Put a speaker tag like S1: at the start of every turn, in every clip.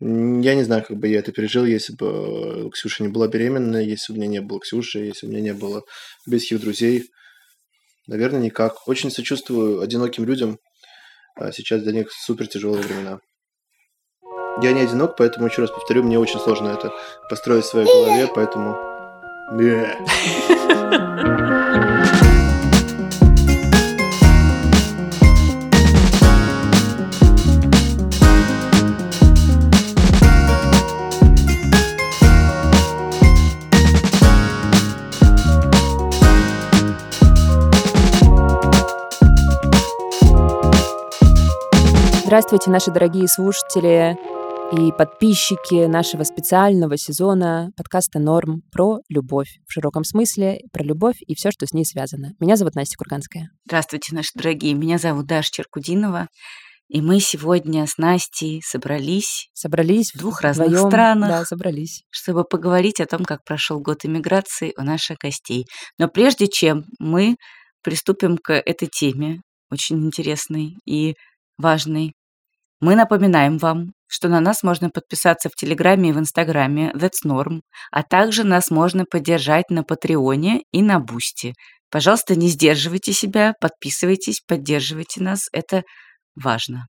S1: Я не знаю, как бы я это пережил, если бы Ксюша не была беременна, если бы у меня не было Ксюши, если бы у меня не было близких друзей. Наверное, никак. Очень сочувствую одиноким людям. А сейчас для них супер тяжелые времена. Я не одинок, поэтому еще раз повторю, мне очень сложно это построить в своей голове, поэтому...
S2: Здравствуйте, наши дорогие слушатели и подписчики нашего специального сезона подкаста «Норм» про любовь в широком смысле, про любовь и все, что с ней связано. Меня зовут Настя Курганская.
S3: Здравствуйте, наши дорогие. Меня зовут Даша Черкудинова. И мы сегодня с Настей собрались,
S2: собрались
S3: в двух разных вдвоем, странах,
S2: да, собрались,
S3: чтобы поговорить о том, как прошел год иммиграции у наших гостей. Но прежде чем мы приступим к этой теме, очень интересной и важной, мы напоминаем вам, что на нас можно подписаться в Телеграме и в Инстаграме That's Norm, а также нас можно поддержать на Патреоне и на Бусти. Пожалуйста, не сдерживайте себя, подписывайтесь, поддерживайте нас, это важно.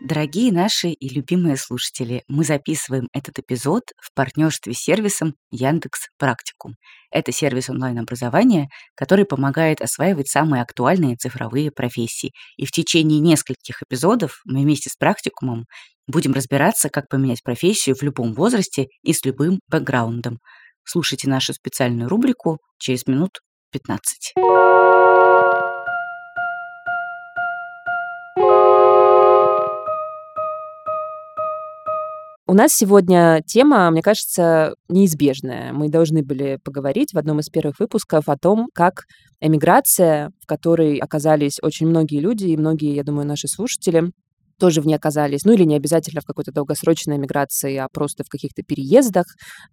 S3: Дорогие наши и любимые слушатели, мы записываем этот эпизод в партнерстве с сервисом Яндекс Практикум. Это сервис онлайн-образования, который помогает осваивать самые актуальные цифровые профессии. И в течение нескольких эпизодов мы вместе с практикумом будем разбираться, как поменять профессию в любом возрасте и с любым бэкграундом. Слушайте нашу специальную рубрику через минут 15.
S2: У нас сегодня тема, мне кажется, неизбежная. Мы должны были поговорить в одном из первых выпусков о том, как эмиграция, в которой оказались очень многие люди, и многие, я думаю, наши слушатели, тоже в ней оказались, ну или не обязательно в какой-то долгосрочной миграции, а просто в каких-то переездах.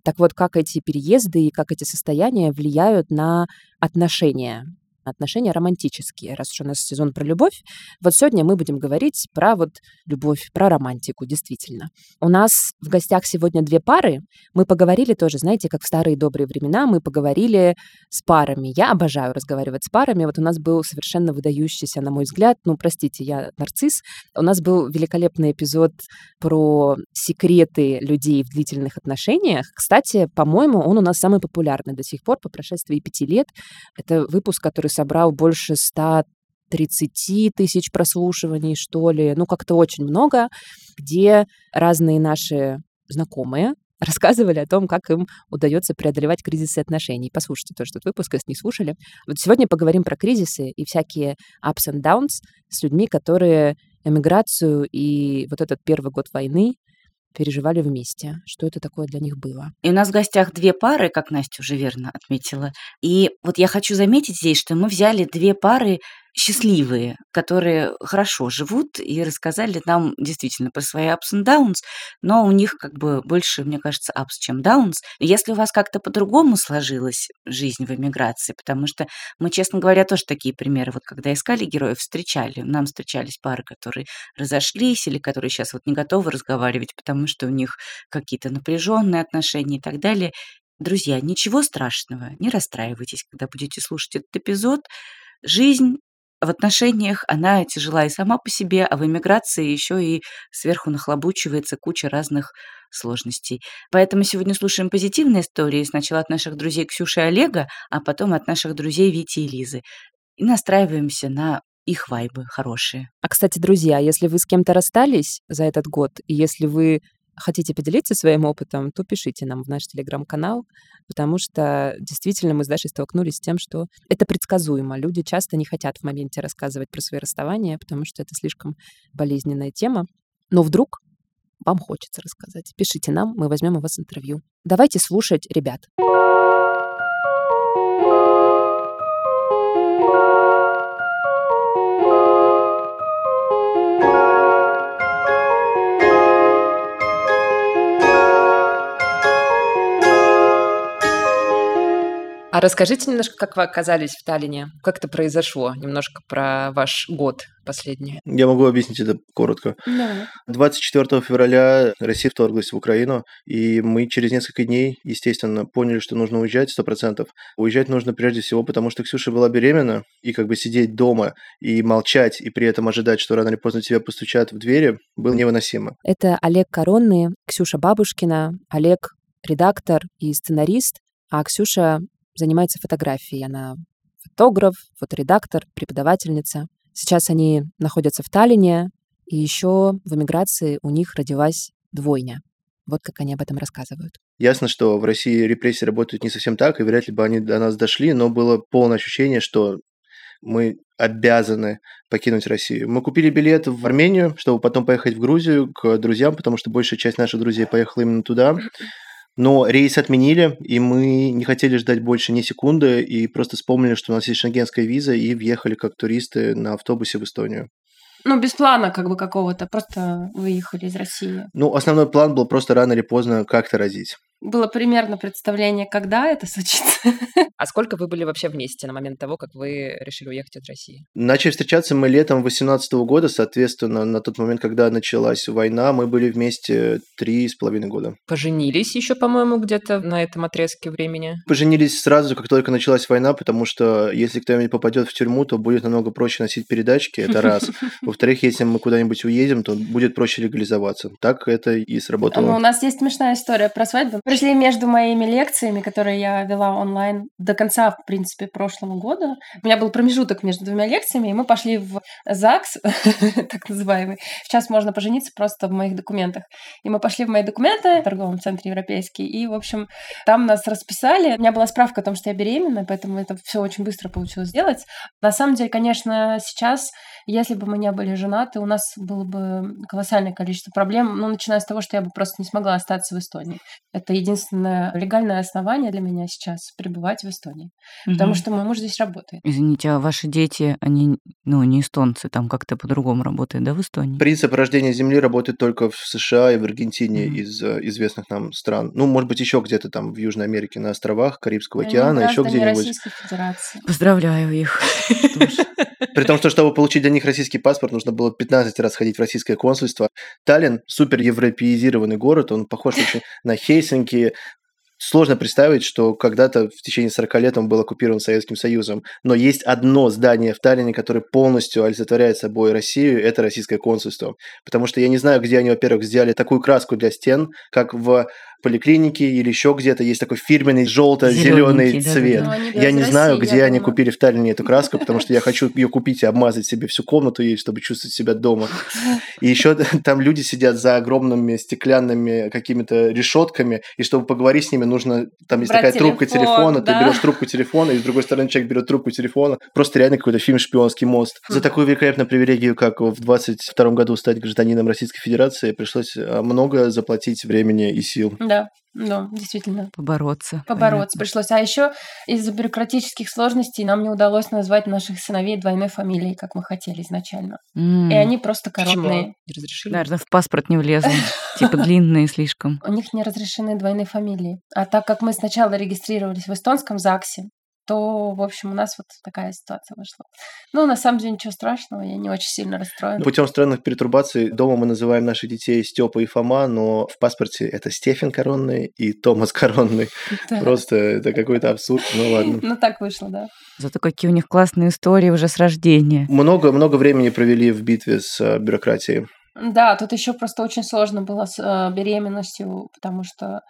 S2: Так вот, как эти переезды и как эти состояния влияют на отношения отношения романтические, раз уж у нас сезон про любовь. Вот сегодня мы будем говорить про вот любовь, про романтику, действительно. У нас в гостях сегодня две пары. Мы поговорили тоже, знаете, как в старые добрые времена, мы поговорили с парами. Я обожаю разговаривать с парами. Вот у нас был совершенно выдающийся, на мой взгляд, ну, простите, я нарцисс. У нас был великолепный эпизод про секреты людей в длительных отношениях. Кстати, по-моему, он у нас самый популярный до сих пор по прошествии пяти лет. Это выпуск, который собрал больше 130 тысяч прослушиваний, что ли, ну как-то очень много, где разные наши знакомые рассказывали о том, как им удается преодолевать кризисы отношений. Послушайте тоже этот выпуск, если не слушали. Вот сегодня поговорим про кризисы и всякие ups and downs с людьми, которые эмиграцию и вот этот первый год войны переживали вместе, что это такое для них было.
S3: И у нас в гостях две пары, как Настя уже верно отметила. И вот я хочу заметить здесь, что мы взяли две пары счастливые, которые хорошо живут и рассказали нам действительно про свои ups and downs, но у них как бы больше, мне кажется, ups, чем downs. Если у вас как-то по-другому сложилась жизнь в эмиграции, потому что мы, честно говоря, тоже такие примеры, вот когда искали героев, встречали, нам встречались пары, которые разошлись или которые сейчас вот не готовы разговаривать, потому что у них какие-то напряженные отношения и так далее. Друзья, ничего страшного, не расстраивайтесь, когда будете слушать этот эпизод. Жизнь в отношениях она тяжела и сама по себе, а в эмиграции еще и сверху нахлобучивается куча разных сложностей. Поэтому сегодня слушаем позитивные истории сначала от наших друзей Ксюши и Олега, а потом от наших друзей Вити и Лизы. И настраиваемся на их вайбы хорошие.
S2: А, кстати, друзья, если вы с кем-то расстались за этот год, и если вы хотите поделиться своим опытом, то пишите нам в наш телеграм-канал, потому что действительно мы с Дашей столкнулись с тем, что это предсказуемо. Люди часто не хотят в моменте рассказывать про свои расставания, потому что это слишком болезненная тема. Но вдруг вам хочется рассказать. Пишите нам, мы возьмем у вас интервью. Давайте слушать ребят. А расскажите немножко, как вы оказались в Таллине, как это произошло, немножко про ваш год последний.
S1: Я могу объяснить это коротко.
S2: Да.
S1: 24 февраля Россия вторглась в Украину, и мы через несколько дней, естественно, поняли, что нужно уезжать 100%. Уезжать нужно прежде всего, потому что Ксюша была беременна, и как бы сидеть дома и молчать, и при этом ожидать, что рано или поздно тебя постучат в двери, было невыносимо.
S2: Это Олег Коронный, Ксюша Бабушкина, Олег редактор и сценарист, а Ксюша занимается фотографией. Она фотограф, фоторедактор, преподавательница. Сейчас они находятся в Таллине, и еще в эмиграции у них родилась двойня. Вот как они об этом рассказывают.
S1: Ясно, что в России репрессии работают не совсем так, и вряд ли бы они до нас дошли, но было полное ощущение, что мы обязаны покинуть Россию. Мы купили билет в Армению, чтобы потом поехать в Грузию к друзьям, потому что большая часть наших друзей поехала именно туда. Но рейс отменили, и мы не хотели ждать больше ни секунды, и просто вспомнили, что у нас есть шенгенская виза, и въехали как туристы на автобусе в Эстонию.
S4: Ну, без плана как бы какого-то, просто выехали из России.
S1: Ну, основной план был просто рано или поздно как-то родить
S4: было примерно представление, когда это случится.
S2: А сколько вы были вообще вместе на момент того, как вы решили уехать из России?
S1: Начали встречаться мы летом 2018 года, соответственно, на тот момент, когда началась война, мы были вместе три с половиной года.
S2: Поженились еще, по-моему, где-то на этом отрезке времени?
S1: Поженились сразу, как только началась война, потому что если кто-нибудь попадет в тюрьму, то будет намного проще носить передачки, это раз. Во-вторых, если мы куда-нибудь уедем, то будет проще легализоваться. Так это и сработало.
S4: Ну, у нас есть смешная история про свадьбу пришли между моими лекциями, которые я вела онлайн до конца, в принципе, прошлого года. У меня был промежуток между двумя лекциями, и мы пошли в ЗАГС, так называемый. Сейчас можно пожениться просто в моих документах. И мы пошли в мои документы в торговом центре европейский, и, в общем, там нас расписали. У меня была справка о том, что я беременна, поэтому это все очень быстро получилось сделать. На самом деле, конечно, сейчас, если бы мы не были женаты, у нас было бы колоссальное количество проблем, ну, начиная с того, что я бы просто не смогла остаться в Эстонии. Это единственное легальное основание для меня сейчас пребывать в Эстонии. Угу. Потому что мой муж здесь работает.
S3: Извините, а ваши дети, они, ну, не эстонцы, там как-то по-другому работают, да, в Эстонии?
S1: Принцип рождения Земли работает только в США и в Аргентине угу. из э, известных нам стран. Ну, может быть, еще где-то там в Южной Америке на островах Карибского они океана, еще где-нибудь.
S3: Поздравляю их.
S1: При том, что чтобы получить для них российский паспорт, нужно было 15 раз ходить в российское консульство. Таллин супер европеизированный город, он похож очень на Хельсинки, Сложно представить, что когда-то в течение 40 лет он был оккупирован Советским Союзом. Но есть одно здание в Таллине, которое полностью олицетворяет собой Россию, это российское консульство. Потому что я не знаю, где они, во-первых, сделали такую краску для стен, как в поликлинике или еще где-то есть такой фирменный желто-зеленый цвет. Да, да. Я не России, знаю, где они думаю. купили в Таллине эту краску, потому что я хочу ее купить и обмазать себе всю комнату ей, чтобы чувствовать себя дома. И еще там люди сидят за огромными стеклянными какими-то решетками, и чтобы поговорить с ними, нужно там есть Брать такая телефон, трубка телефона, да. ты берешь трубку телефона, и с другой стороны человек берет трубку телефона. Просто реально какой-то фильм «Шпионский мост». За такую великолепную привилегию, как в 22 году стать гражданином Российской Федерации, пришлось а, много заплатить времени и сил.
S4: Да, да, действительно.
S3: Побороться.
S4: Побороться понятно. пришлось. А еще из-за бюрократических сложностей нам не удалось назвать наших сыновей двойной фамилией, как мы хотели изначально. Mm. И они просто коробные.
S2: Не разрешили?
S3: Наверное, в паспорт не влезли. Типа длинные слишком.
S4: У них не разрешены двойные фамилии. А так как мы сначала регистрировались в эстонском ЗАГСе, то, в общем, у нас вот такая ситуация вышла. Ну, на самом деле, ничего страшного, я не очень сильно расстроена.
S1: Путем странных перетрубаций дома мы называем наших детей Степа и Фома, но в паспорте это Стефан Коронный и Томас Коронный. Просто это какой-то абсурд, ну ладно.
S4: Ну, так вышло, да.
S3: Зато какие у них классные истории уже с рождения.
S1: Много-много времени провели в битве с э, бюрократией.
S4: Да, тут еще просто очень сложно было с э, беременностью, потому что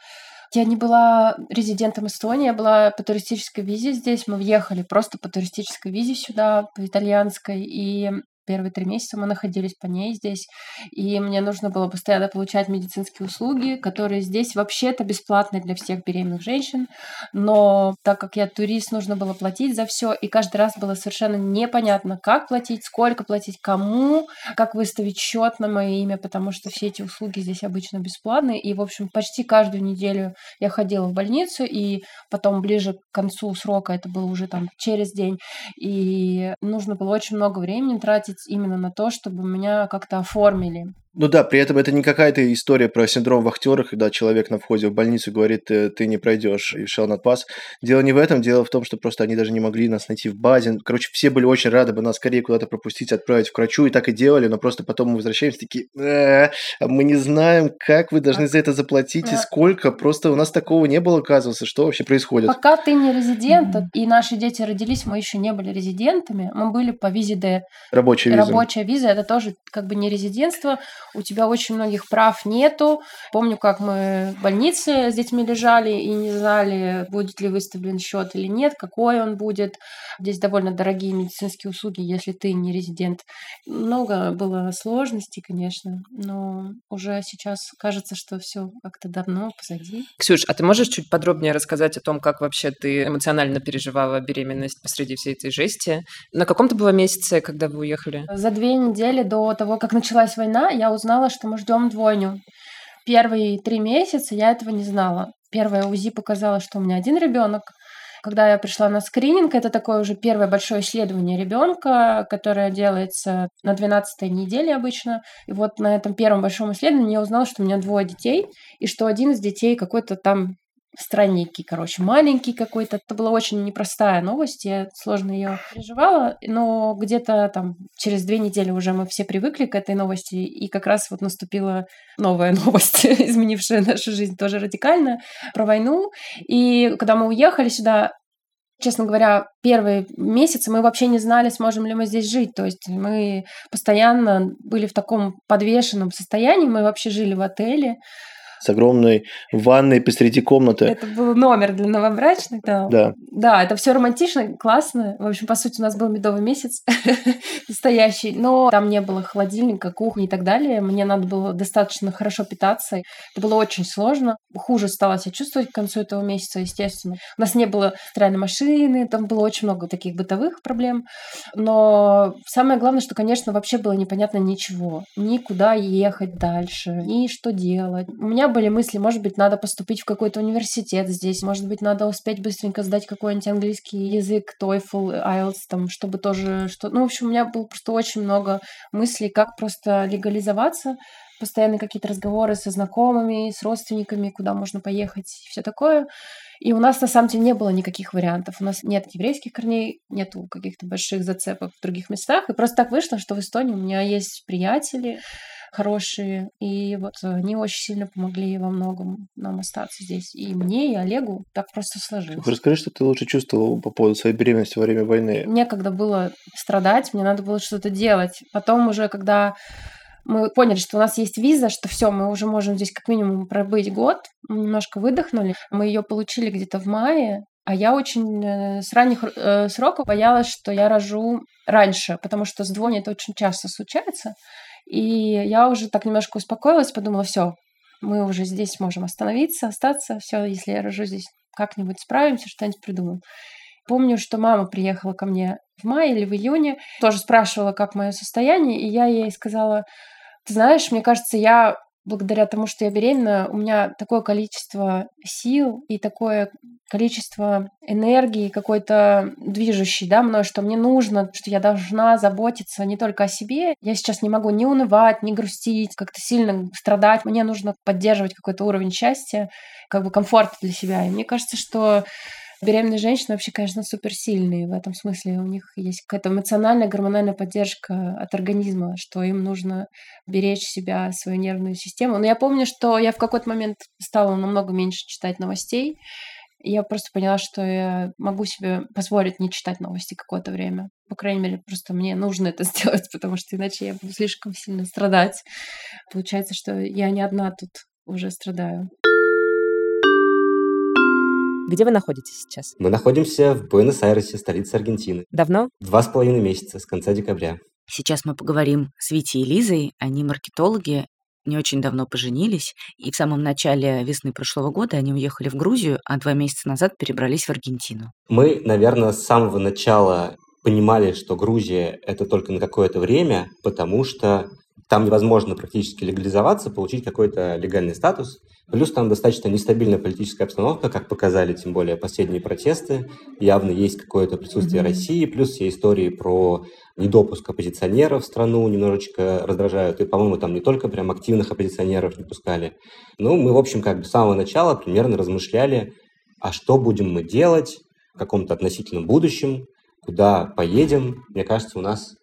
S4: я не была резидентом Эстонии, я была по туристической визе здесь. Мы въехали просто по туристической визе сюда, по итальянской, и Первые три месяца мы находились по ней здесь, и мне нужно было постоянно получать медицинские услуги, которые здесь вообще-то бесплатные для всех беременных женщин, но так как я турист, нужно было платить за все, и каждый раз было совершенно непонятно, как платить, сколько платить, кому, как выставить счет на мое имя, потому что все эти услуги здесь обычно бесплатные, и, в общем, почти каждую неделю я ходила в больницу, и потом ближе к концу срока, это было уже там через день, и нужно было очень много времени тратить именно на то, чтобы меня как-то оформили
S1: Ну да, при этом это не какая-то история про синдром вахтера, когда человек на входе в больницу говорит, ты, ты не пройдешь и шел на пас. Дело не в этом, дело в том, что просто они даже не могли нас найти в базе. Короче, все были очень рады бы нас скорее куда-то пропустить, отправить к врачу, и так и делали, но просто потом мы возвращаемся такие, э, мы не знаем, как вы должны за это заплатить и сколько. Просто у нас такого не было, оказывается, что вообще происходит.
S4: Пока ты не резидент, и наши дети родились, мы еще не были резидентами, мы были по визе Д.
S1: Рабочая виза.
S4: Рабочая виза это тоже как бы не резидентство. У тебя очень многих прав нету. Помню, как мы в больнице с детьми лежали и не знали, будет ли выставлен счет или нет, какой он будет. Здесь довольно дорогие медицинские услуги, если ты не резидент. Много было сложностей, конечно, но уже сейчас кажется, что все как-то давно позади.
S2: Ксюш, а ты можешь чуть подробнее рассказать о том, как вообще ты эмоционально переживала беременность посреди всей этой жести? На каком то было месяце, когда вы уехали?
S4: За две недели до того, как началась война, я узнала, что мы ждем двойню. Первые три месяца я этого не знала. Первое УЗИ показало, что у меня один ребенок, когда я пришла на скрининг, это такое уже первое большое исследование ребенка, которое делается на 12 неделе обычно. И вот на этом первом большом исследовании я узнала, что у меня двое детей, и что один из детей какой-то там странненький, короче, маленький какой-то. Это была очень непростая новость, я сложно ее переживала, но где-то там через две недели уже мы все привыкли к этой новости, и как раз вот наступила новая новость, изменившая нашу жизнь тоже радикально, про войну. И когда мы уехали сюда, Честно говоря, первые месяцы мы вообще не знали, сможем ли мы здесь жить. То есть мы постоянно были в таком подвешенном состоянии. Мы вообще жили в отеле
S1: с огромной ванной посреди комнаты.
S4: Это был номер для новобрачных, да.
S1: Да.
S4: Да, это все романтично, классно. В общем, по сути, у нас был медовый месяц настоящий, но там не было холодильника, кухни и так далее. Мне надо было достаточно хорошо питаться. Это было очень сложно. Хуже стало себя чувствовать к концу этого месяца, естественно. У нас не было стиральной машины, там было очень много таких бытовых проблем. Но самое главное, что, конечно, вообще было непонятно ничего. Никуда ехать дальше, ни что делать. У меня были мысли, может быть, надо поступить в какой-то университет здесь, может быть, надо успеть быстренько сдать какой-нибудь английский язык, TOEFL, IELTS, там, чтобы тоже что... Ну, в общем, у меня было просто очень много мыслей, как просто легализоваться, постоянные какие-то разговоры со знакомыми, с родственниками, куда можно поехать и все такое. И у нас на самом деле не было никаких вариантов. У нас нет еврейских корней, нету каких-то больших зацепок в других местах. И просто так вышло, что в Эстонии у меня есть приятели, хорошие, и вот они очень сильно помогли во многом нам остаться здесь. И мне, и Олегу так просто сложилось.
S1: Расскажи, что ты лучше чувствовал по поводу своей беременности во время войны.
S4: Мне когда было страдать, мне надо было что-то делать. Потом уже, когда мы поняли, что у нас есть виза, что все, мы уже можем здесь как минимум пробыть год. Мы немножко выдохнули. Мы ее получили где-то в мае, а я очень э, с ранних э, сроков боялась, что я рожу раньше, потому что с двойней это очень часто случается. И я уже так немножко успокоилась, подумала, все, мы уже здесь можем остановиться, остаться, все, если я рожу здесь, как-нибудь справимся, что-нибудь придумаем. Помню, что мама приехала ко мне в мае или в июне, тоже спрашивала, как мое состояние, и я ей сказала, ты знаешь, мне кажется, я благодаря тому, что я беременна, у меня такое количество сил и такое количество энергии какой-то движущей, да, мной, что мне нужно, что я должна заботиться не только о себе. Я сейчас не могу ни унывать, ни грустить, как-то сильно страдать. Мне нужно поддерживать какой-то уровень счастья, как бы комфорта для себя. И мне кажется, что Беременные женщины вообще, конечно, суперсильные в этом смысле. У них есть какая-то эмоциональная, гормональная поддержка от организма, что им нужно беречь себя, свою нервную систему. Но я помню, что я в какой-то момент стала намного меньше читать новостей. Я просто поняла, что я могу себе позволить не читать новости какое-то время. По крайней мере, просто мне нужно это сделать, потому что иначе я буду слишком сильно страдать. Получается, что я не одна тут уже страдаю.
S2: Где вы находитесь сейчас?
S5: Мы находимся в Буэнос-Айресе, столице Аргентины.
S2: Давно?
S5: Два с половиной месяца, с конца декабря.
S3: Сейчас мы поговорим с Витей и Лизой. Они маркетологи, не очень давно поженились, и в самом начале весны прошлого года они уехали в Грузию, а два месяца назад перебрались в Аргентину.
S5: Мы, наверное, с самого начала понимали, что Грузия — это только на какое-то время, потому что там невозможно практически легализоваться, получить какой-то легальный статус. Плюс там достаточно нестабильная политическая обстановка, как показали тем более последние протесты. Явно есть какое-то присутствие mm-hmm. России, плюс все истории про недопуск оппозиционеров в страну немножечко раздражают. И, по-моему, там не только прям активных оппозиционеров не пускали. Ну, мы, в общем, как бы с самого начала примерно размышляли, а что будем мы делать в каком-то относительном будущем, куда поедем. Мне кажется, у нас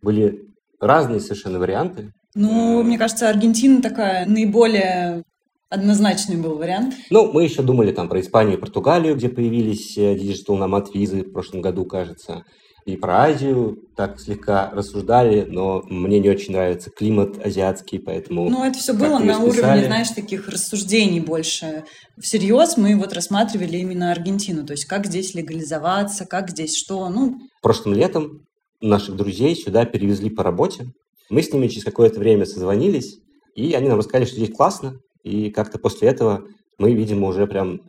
S5: были разные совершенно варианты.
S6: Ну, мне кажется, Аргентина такая наиболее однозначный был вариант.
S5: Ну, мы еще думали там про Испанию и Португалию, где появились э, Digital Nomad визы в прошлом году, кажется. И про Азию так слегка рассуждали, но мне не очень нравится климат азиатский, поэтому...
S6: Ну, это все было на уровне, знаешь, таких рассуждений больше. Всерьез мы вот рассматривали именно Аргентину, то есть как здесь легализоваться, как здесь что, ну...
S5: Прошлым летом наших друзей сюда перевезли по работе. Мы с ними через какое-то время созвонились, и они нам рассказали, что здесь классно, и как-то после этого мы, видимо, уже прям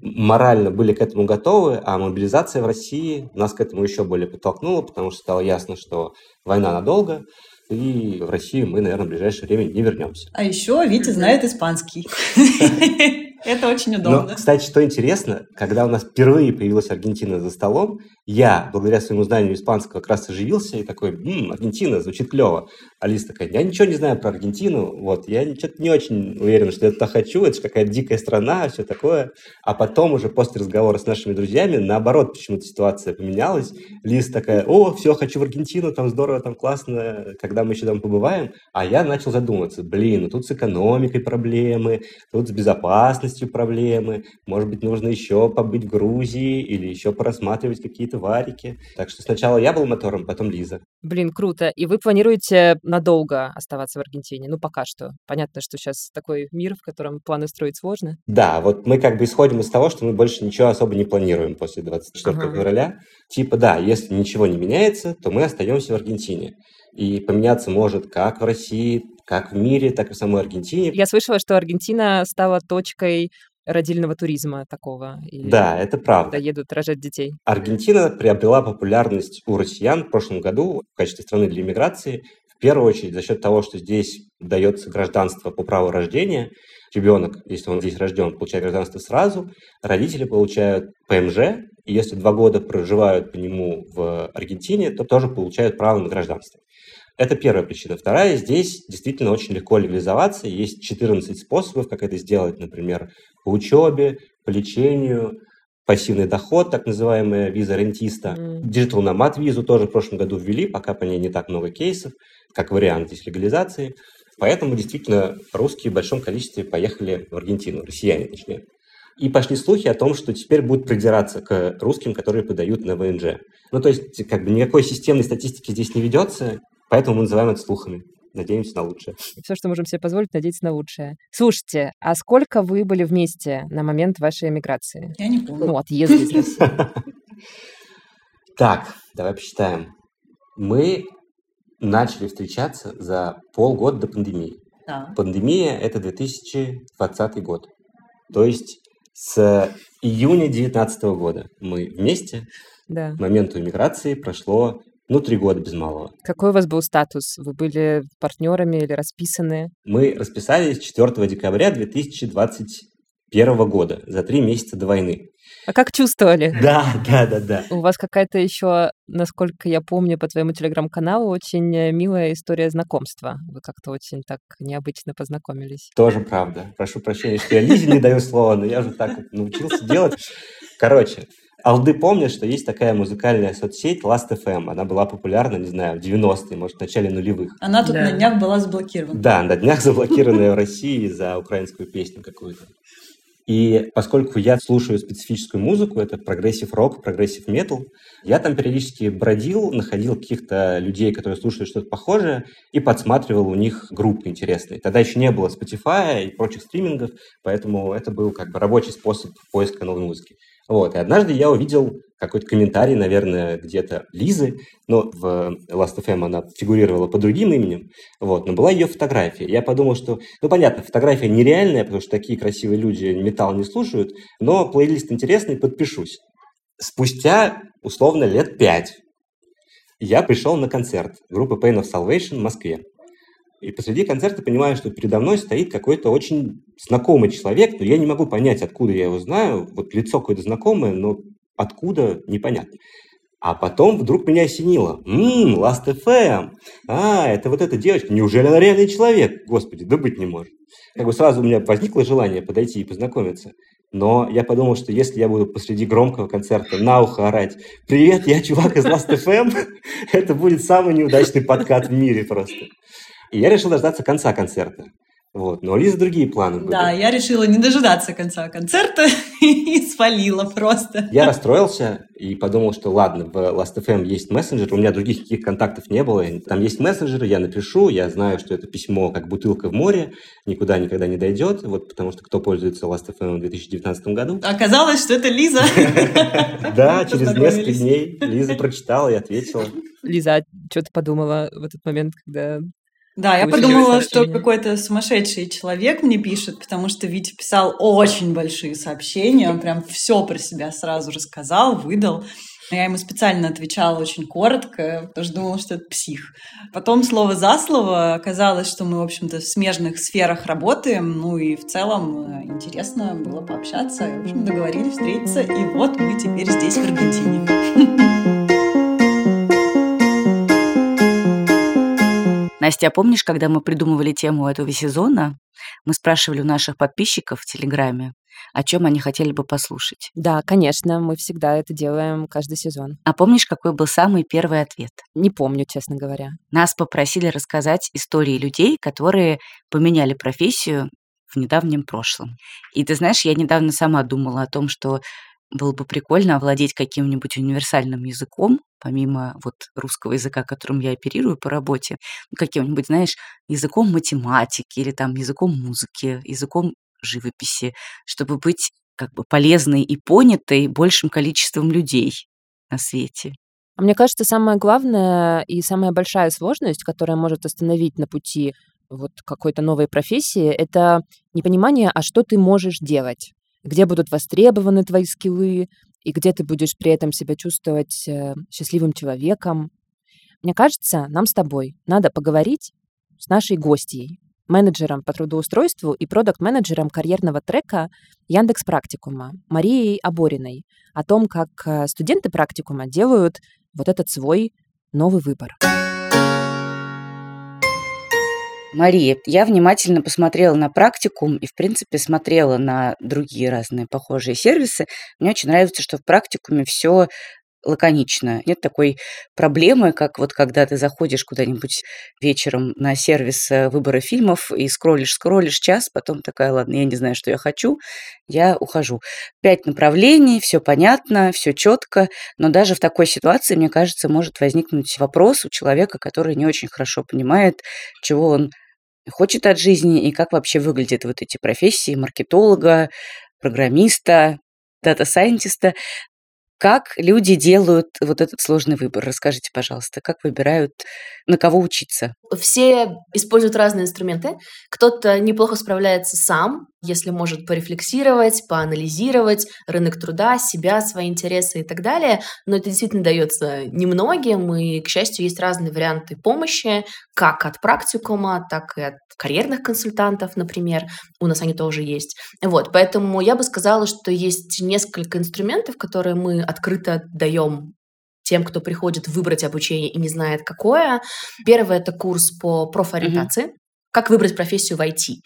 S5: морально были к этому готовы, а мобилизация в России нас к этому еще более подтолкнула, потому что стало ясно, что война надолго, и в Россию мы, наверное, в ближайшее время не вернемся.
S6: А еще Витя знает испанский. Это очень удобно.
S5: Но, кстати, что интересно, когда у нас впервые появилась Аргентина за столом, я, благодаря своему знанию испанского, как раз оживился и такой, м Аргентина, звучит клево. Алиса такая, я ничего не знаю про Аргентину, вот, я что-то не очень уверен, что я туда хочу, это же какая-то дикая страна, все такое. А потом уже после разговора с нашими друзьями, наоборот, почему-то ситуация поменялась. Лиз такая, о, все, хочу в Аргентину, там здорово, там классно, когда мы еще там побываем. А я начал задумываться, блин, ну тут с экономикой проблемы, тут с безопасностью проблемы, может быть, нужно еще побыть в Грузии или еще порассматривать какие-то варики. Так что сначала я был мотором, потом Лиза.
S2: Блин, круто. И вы планируете надолго оставаться в Аргентине? Ну, пока что. Понятно, что сейчас такой мир, в котором планы строить сложно.
S5: Да, вот мы как бы исходим из того, что мы больше ничего особо не планируем после 24 ага. февраля. Типа, да, если ничего не меняется, то мы остаемся в Аргентине. И поменяться может как в России, как в мире, так и в самой Аргентине.
S2: Я слышала, что Аргентина стала точкой родильного туризма такого.
S5: И да, это правда.
S2: Когда едут рожать детей.
S5: Аргентина приобрела популярность у россиян в прошлом году в качестве страны для иммиграции. В первую очередь за счет того, что здесь дается гражданство по праву рождения. Ребенок, если он здесь рожден, получает гражданство сразу. Родители получают ПМЖ, и если два года проживают по нему в Аргентине, то тоже получают право на гражданство. Это первая причина. Вторая, здесь действительно очень легко легализоваться. Есть 14 способов, как это сделать, например, по учебе, по лечению, пассивный доход, так называемая виза рентиста. Mm. Digital Nomad визу тоже в прошлом году ввели, пока по ней не так много кейсов, как вариант здесь легализации. Поэтому действительно русские в большом количестве поехали в Аргентину, россияне точнее. И пошли слухи о том, что теперь будут придираться к русским, которые подают на ВНЖ. Ну, то есть, как бы никакой системной статистики здесь не ведется, Поэтому мы называем это слухами. Надеемся на лучшее.
S2: Все, что можем себе позволить, надеяться на лучшее. Слушайте, а сколько вы были вместе на момент вашей эмиграции?
S6: Я не помню.
S2: Ну, отъезда из России.
S5: Так, давай посчитаем. Мы начали встречаться за полгода до пандемии.
S6: Да.
S5: Пандемия – это 2020 год. То есть с июня 2019 года мы вместе.
S2: Да.
S5: К моменту иммиграции прошло ну, три года без малого.
S2: Какой у вас был статус? Вы были партнерами или расписаны?
S5: Мы расписались 4 декабря 2021 года, за три месяца до войны.
S2: А как чувствовали?
S5: Да, да, да, да.
S2: У вас какая-то еще, насколько я помню по твоему телеграм-каналу, очень э, милая история знакомства. Вы как-то очень так необычно познакомились.
S5: Тоже правда. Прошу прощения, что я Лизе не даю слова, но я же так научился делать. Короче, Олды помнят, что есть такая музыкальная соцсеть Last.fm. Она была популярна, не знаю, в 90-е, может, в начале нулевых.
S6: Она тут да. на днях была заблокирована.
S5: Да, на днях заблокированная в России за украинскую песню какую-то. И поскольку я слушаю специфическую музыку, это прогрессив рок, прогрессив метал, я там периодически бродил, находил каких-то людей, которые слушают что-то похожее, и подсматривал у них группы интересные. Тогда еще не было Spotify и прочих стримингов, поэтому это был как бы рабочий способ поиска новой музыки. Вот. И однажды я увидел какой-то комментарий, наверное, где-то Лизы, но в Last.fm она фигурировала под другим именем, вот, но была ее фотография. Я подумал, что, ну, понятно, фотография нереальная, потому что такие красивые люди металл не слушают, но плейлист интересный, подпишусь. Спустя, условно, лет пять я пришел на концерт группы Pain of Salvation в Москве. И посреди концерта понимаю, что передо мной стоит какой-то очень знакомый человек, но я не могу понять, откуда я его знаю. Вот лицо какое-то знакомое, но откуда, непонятно. А потом вдруг меня осенило. Ммм, Last FM. А, это вот эта девочка. Неужели она реальный человек? Господи, да быть не может. Как бы сразу у меня возникло желание подойти и познакомиться. Но я подумал, что если я буду посреди громкого концерта на ухо орать «Привет, я чувак из Last FM», это будет самый неудачный подкат в мире просто. И я решил дождаться конца концерта. Вот. Но у Лизы другие планы были.
S6: Да, я решила не дожидаться конца концерта и свалила просто.
S5: Я расстроился и подумал, что ладно, в Last.fm есть мессенджер, у меня других каких контактов не было. Там есть мессенджеры, я напишу, я знаю, что это письмо как бутылка в море, никуда никогда не дойдет, вот потому что кто пользуется Last.fm в 2019 году.
S6: Оказалось, что это Лиза.
S5: Да, через несколько дней Лиза прочитала и ответила.
S2: Лиза, а что ты подумала в этот момент, когда
S6: да, я подумала, что какой-то сумасшедший человек мне пишет, потому что Витя писал очень большие сообщения, он прям все про себя сразу рассказал, выдал. Я ему специально отвечала очень коротко, потому что думала, что это псих. Потом слово за слово оказалось, что мы, в общем-то, в смежных сферах работаем, ну и в целом э, интересно было пообщаться. В общем, договорились встретиться, и вот мы теперь здесь, в Аргентине.
S3: Настя, а помнишь, когда мы придумывали тему этого сезона, мы спрашивали у наших подписчиков в Телеграме, о чем они хотели бы послушать?
S2: Да, конечно, мы всегда это делаем каждый сезон.
S3: А помнишь, какой был самый первый ответ?
S2: Не помню, честно говоря.
S3: Нас попросили рассказать истории людей, которые поменяли профессию в недавнем прошлом. И ты знаешь, я недавно сама думала о том, что было бы прикольно овладеть каким-нибудь универсальным языком, помимо вот русского языка, которым я оперирую по работе, каким-нибудь, знаешь, языком математики или там языком музыки, языком живописи, чтобы быть как бы полезной и понятой большим количеством людей на свете.
S2: А мне кажется, самое главное и самая большая сложность, которая может остановить на пути вот какой-то новой профессии, это непонимание, а что ты можешь делать где будут востребованы твои скиллы, и где ты будешь при этом себя чувствовать э, счастливым человеком. Мне кажется, нам с тобой надо поговорить с нашей гостьей, менеджером по трудоустройству и продукт-менеджером карьерного трека Яндекс Практикума Марией Абориной о том, как э, студенты практикума делают вот этот свой новый выбор.
S3: Мария, я внимательно посмотрела на практикум и, в принципе, смотрела на другие разные похожие сервисы. Мне очень нравится, что в практикуме все лаконично. Нет такой проблемы, как вот когда ты заходишь куда-нибудь вечером на сервис э, выбора фильмов и скроллишь, скроллишь час, потом такая, ладно, я не знаю, что я хочу, я ухожу. Пять направлений, все понятно, все четко, но даже в такой ситуации, мне кажется, может возникнуть вопрос у человека, который не очень хорошо понимает, чего он хочет от жизни и как вообще выглядят вот эти профессии маркетолога, программиста, дата-сайентиста. Как люди делают вот этот сложный выбор? Расскажите, пожалуйста, как выбирают, на кого учиться?
S7: Все используют разные инструменты. Кто-то неплохо справляется сам, если может порефлексировать, поанализировать рынок труда, себя, свои интересы и так далее. Но это действительно дается немногим, и, к счастью, есть разные варианты помощи, как от практикума, так и от карьерных консультантов, например. У нас они тоже есть. Вот, поэтому я бы сказала, что есть несколько инструментов, которые мы открыто даем тем, кто приходит выбрать обучение и не знает какое. Первый это курс по профориентации. Mm-hmm. Как выбрать профессию в IT?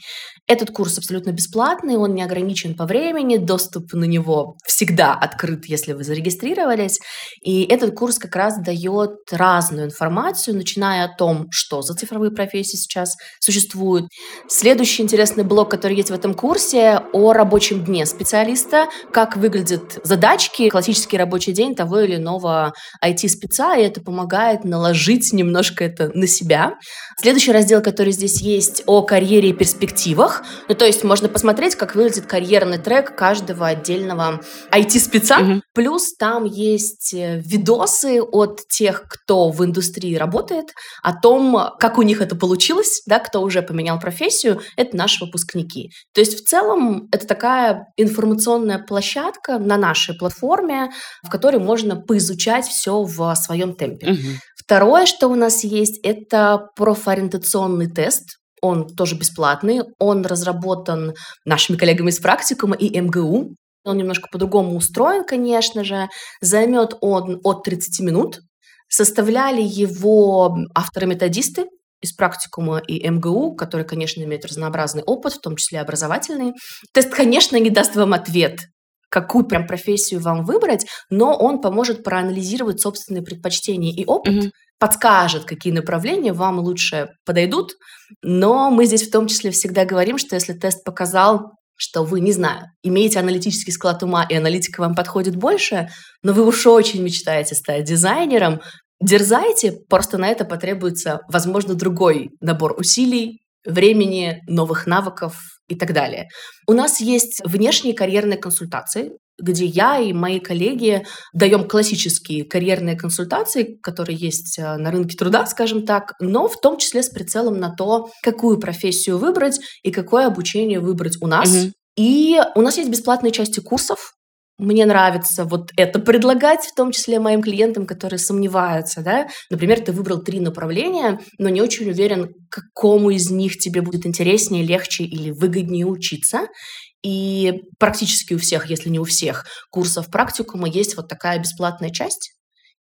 S7: Этот курс абсолютно бесплатный, он не ограничен по времени, доступ на него всегда открыт, если вы зарегистрировались. И этот курс как раз дает разную информацию, начиная о том, что за цифровые профессии сейчас существуют. Следующий интересный блок, который есть в этом курсе, о рабочем дне специалиста, как выглядят задачки, классический рабочий день того или иного IT-спеца, и это помогает наложить немножко это на себя. Следующий раздел, который здесь есть, о карьере и перспективах. Ну, то есть можно посмотреть, как выглядит карьерный трек каждого отдельного IT-спеца. Угу. Плюс там есть э, видосы от тех, кто в индустрии работает, о том, как у них это получилось, да, кто уже поменял профессию, это наши выпускники. То есть в целом это такая информационная площадка на нашей платформе, в которой можно поизучать все в своем темпе. Угу. Второе, что у нас есть, это профориентационный тест. Он тоже бесплатный. Он разработан нашими коллегами из практикума и МГУ. Он немножко по-другому устроен, конечно же. Займет он от 30 минут. Составляли его авторы-методисты из практикума и МГУ, которые, конечно, имеют разнообразный опыт, в том числе образовательный. Тест, конечно, не даст вам ответ, какую прям профессию вам выбрать, но он поможет проанализировать собственные предпочтения и опыт, mm-hmm. Подскажет, какие направления вам лучше подойдут. Но мы здесь в том числе всегда говорим, что если тест показал, что вы, не знаю, имеете аналитический склад ума, и аналитика вам подходит больше, но вы уж очень мечтаете стать дизайнером, дерзайте, просто на это потребуется, возможно, другой набор усилий, времени, новых навыков и так далее. У нас есть внешние карьерные консультации, где я и мои коллеги даем классические карьерные консультации, которые есть э, на рынке труда, скажем так, но в том числе с прицелом на то, какую профессию выбрать и какое обучение выбрать у нас. Угу. И у нас есть бесплатные части курсов, мне нравится вот это предлагать, в том числе моим клиентам, которые сомневаются, да. Например, ты выбрал три направления, но не очень уверен, какому из них тебе будет интереснее, легче или выгоднее учиться. И практически у всех, если не у всех, курсов практикума есть вот такая бесплатная часть,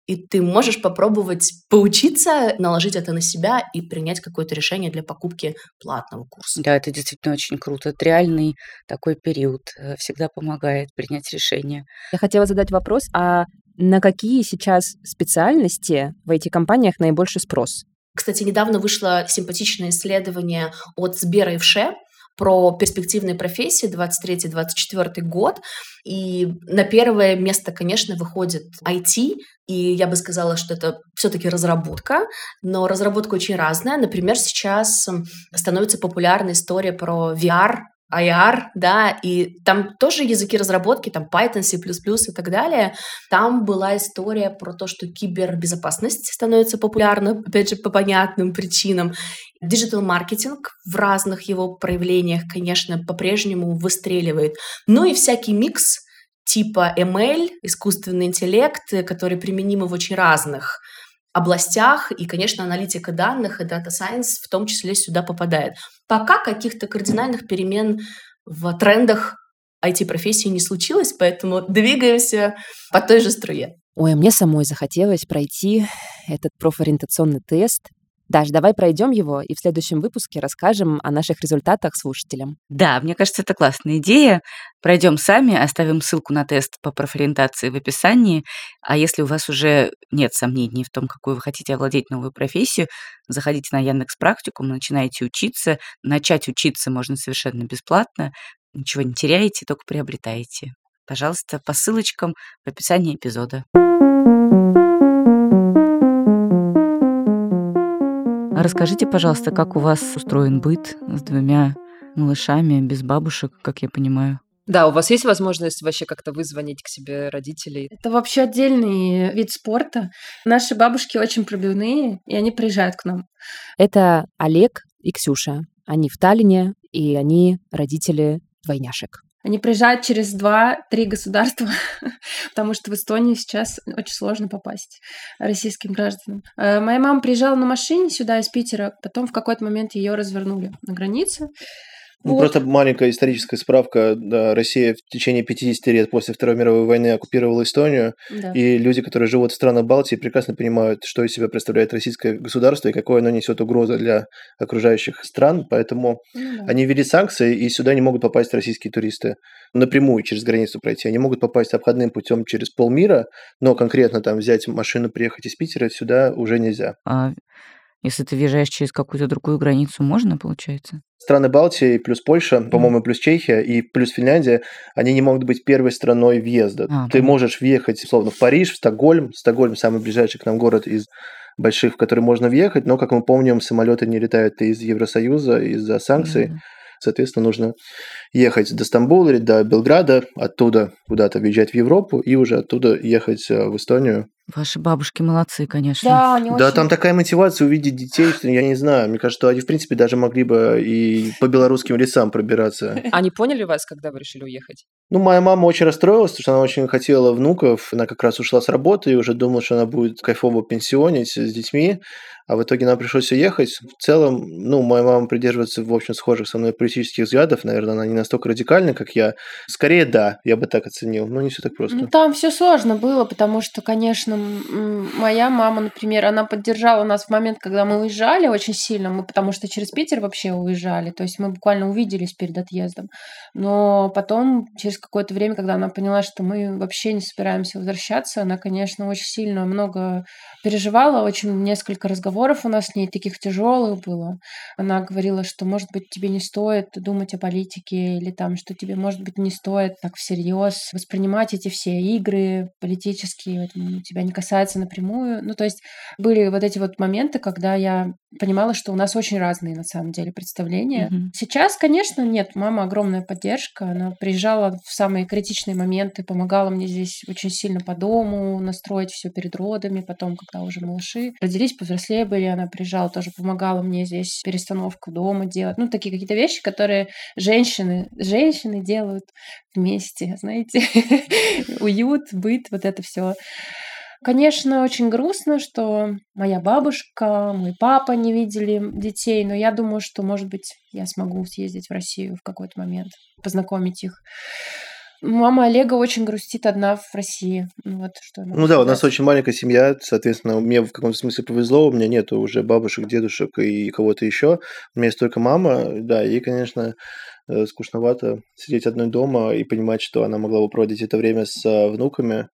S7: и ты можешь попробовать поучиться, наложить это на себя и принять какое-то решение для покупки платного курса.
S3: Да, это действительно очень круто. Это реальный такой период э, всегда помогает принять решение.
S2: Я хотела задать вопрос, а на какие сейчас специальности в IT-компаниях наибольший спрос?
S7: Кстати, недавно вышло симпатичное исследование от Сбера и ВШЕ, про перспективные профессии 23-24 год. И на первое место, конечно, выходит IT, и я бы сказала, что это все-таки разработка, но разработка очень разная. Например, сейчас становится популярна история про VR, AR, да, и там тоже языки разработки, там Python, C++ и так далее. Там была история про то, что кибербезопасность становится популярна, опять же, по понятным причинам. Digital-маркетинг в разных его проявлениях, конечно, по-прежнему выстреливает. Ну и всякий микс типа ML, искусственный интеллект, который применимы в очень разных областях, и, конечно, аналитика данных и Data Science в том числе сюда попадает. Пока каких-то кардинальных перемен в трендах IT-профессии не случилось, поэтому двигаемся по той же струе.
S2: Ой, а мне самой захотелось пройти этот профориентационный тест, Даш, давай пройдем его и в следующем выпуске расскажем о наших результатах слушателям.
S3: Да, мне кажется, это классная идея. Пройдем сами, оставим ссылку на тест по профориентации в описании. А если у вас уже нет сомнений в том, какую вы хотите овладеть новую профессию, заходите на Яндекс Практикум, начинаете учиться. Начать учиться можно совершенно бесплатно. Ничего не теряете, только приобретаете. Пожалуйста, по ссылочкам в описании эпизода. Расскажите, пожалуйста, как у вас устроен быт с двумя малышами, без бабушек, как я понимаю?
S2: Да, у вас есть возможность вообще как-то вызвонить к себе родителей?
S4: Это вообще отдельный вид спорта. Наши бабушки очень пробивные, и они приезжают к нам.
S2: Это Олег и Ксюша. Они в Таллине, и они родители двойняшек.
S4: Они приезжают через два-три государства, потому что в Эстонию сейчас очень сложно попасть российским гражданам. Э, моя мама приезжала на машине сюда из Питера, потом в какой-то момент ее развернули на границе.
S1: Ну, вот. просто маленькая историческая справка. Да, Россия в течение 50 лет после Второй мировой войны оккупировала Эстонию, да. и люди, которые живут в странах Балтии, прекрасно понимают, что из себя представляет российское государство и какое оно несет угрозу для окружающих стран, поэтому ну, да. они ввели санкции, и сюда не могут попасть российские туристы напрямую через границу пройти. Они могут попасть обходным путем через полмира, но конкретно там взять машину, приехать из Питера сюда уже нельзя.
S3: А если ты въезжаешь через какую-то другую границу, можно, получается?
S1: Страны Балтии плюс Польша, mm-hmm. по-моему, плюс Чехия и плюс Финляндия, они не могут быть первой страной въезда. А, ты можешь въехать, условно, в Париж, в Стокгольм. Стокгольм самый ближайший к нам город из больших, в который можно въехать, но, как мы помним, самолеты не летают из Евросоюза из-за санкций. Mm-hmm. Соответственно, нужно ехать до Стамбула или до Белграда, оттуда куда-то въезжать в Европу и уже оттуда ехать э, в Эстонию
S3: Ваши бабушки молодцы, конечно.
S4: Да, они
S1: Да,
S4: очень...
S1: там такая мотивация увидеть детей, что я не знаю. Мне кажется, что они, в принципе, даже могли бы и по белорусским лесам пробираться.
S2: Они поняли вас, когда вы решили уехать?
S1: Ну, моя мама очень расстроилась, потому что она очень хотела внуков. Она как раз ушла с работы и уже думала, что она будет кайфово пенсионить с детьми. А в итоге нам пришлось уехать. В целом, ну, моя мама придерживается, в общем, схожих со мной политических взглядов. Наверное, она не настолько радикальна, как я. Скорее, да, я бы так оценил. Но не все так просто.
S4: Ну, там все сложно было, потому что, конечно, моя мама, например, она поддержала нас в момент, когда мы уезжали очень сильно, мы потому что через Питер вообще уезжали, то есть мы буквально увиделись перед отъездом. Но потом, через какое-то время, когда она поняла, что мы вообще не собираемся возвращаться, она, конечно, очень сильно много переживала, очень несколько разговоров у нас с ней таких тяжелых было. Она говорила, что, может быть, тебе не стоит думать о политике, или там, что тебе, может быть, не стоит так всерьез воспринимать эти все игры политические, тебя не касается напрямую. Ну, то есть были вот эти вот моменты, когда я понимала, что у нас очень разные, на самом деле, представления.
S3: Мгм.
S4: Сейчас, конечно, нет, мама огромная поддержка, она приезжала в самые критичные моменты, помогала мне здесь очень сильно по дому, настроить все перед родами, потом, когда уже малыши родились, повзрослее были, она приезжала, тоже помогала мне здесь перестановку дома делать. Ну, такие какие-то вещи, которые женщины, женщины делают вместе, знаете, уют, быт, вот это все. Конечно, очень грустно, что моя бабушка, мой папа не видели детей, но я думаю, что, может быть, я смогу съездить в Россию в какой-то момент, познакомить их. Мама Олега очень грустит одна в России. Ну, Вот что
S1: Ну да, у нас
S4: сказать.
S1: очень маленькая семья, соответственно, мне в каком-то смысле повезло, у меня нет уже бабушек, дедушек и кого-то еще. У меня есть только мама, да, ей, конечно, э, скучновато сидеть одной дома и понимать, что она могла бы проводить это время с а, внуками.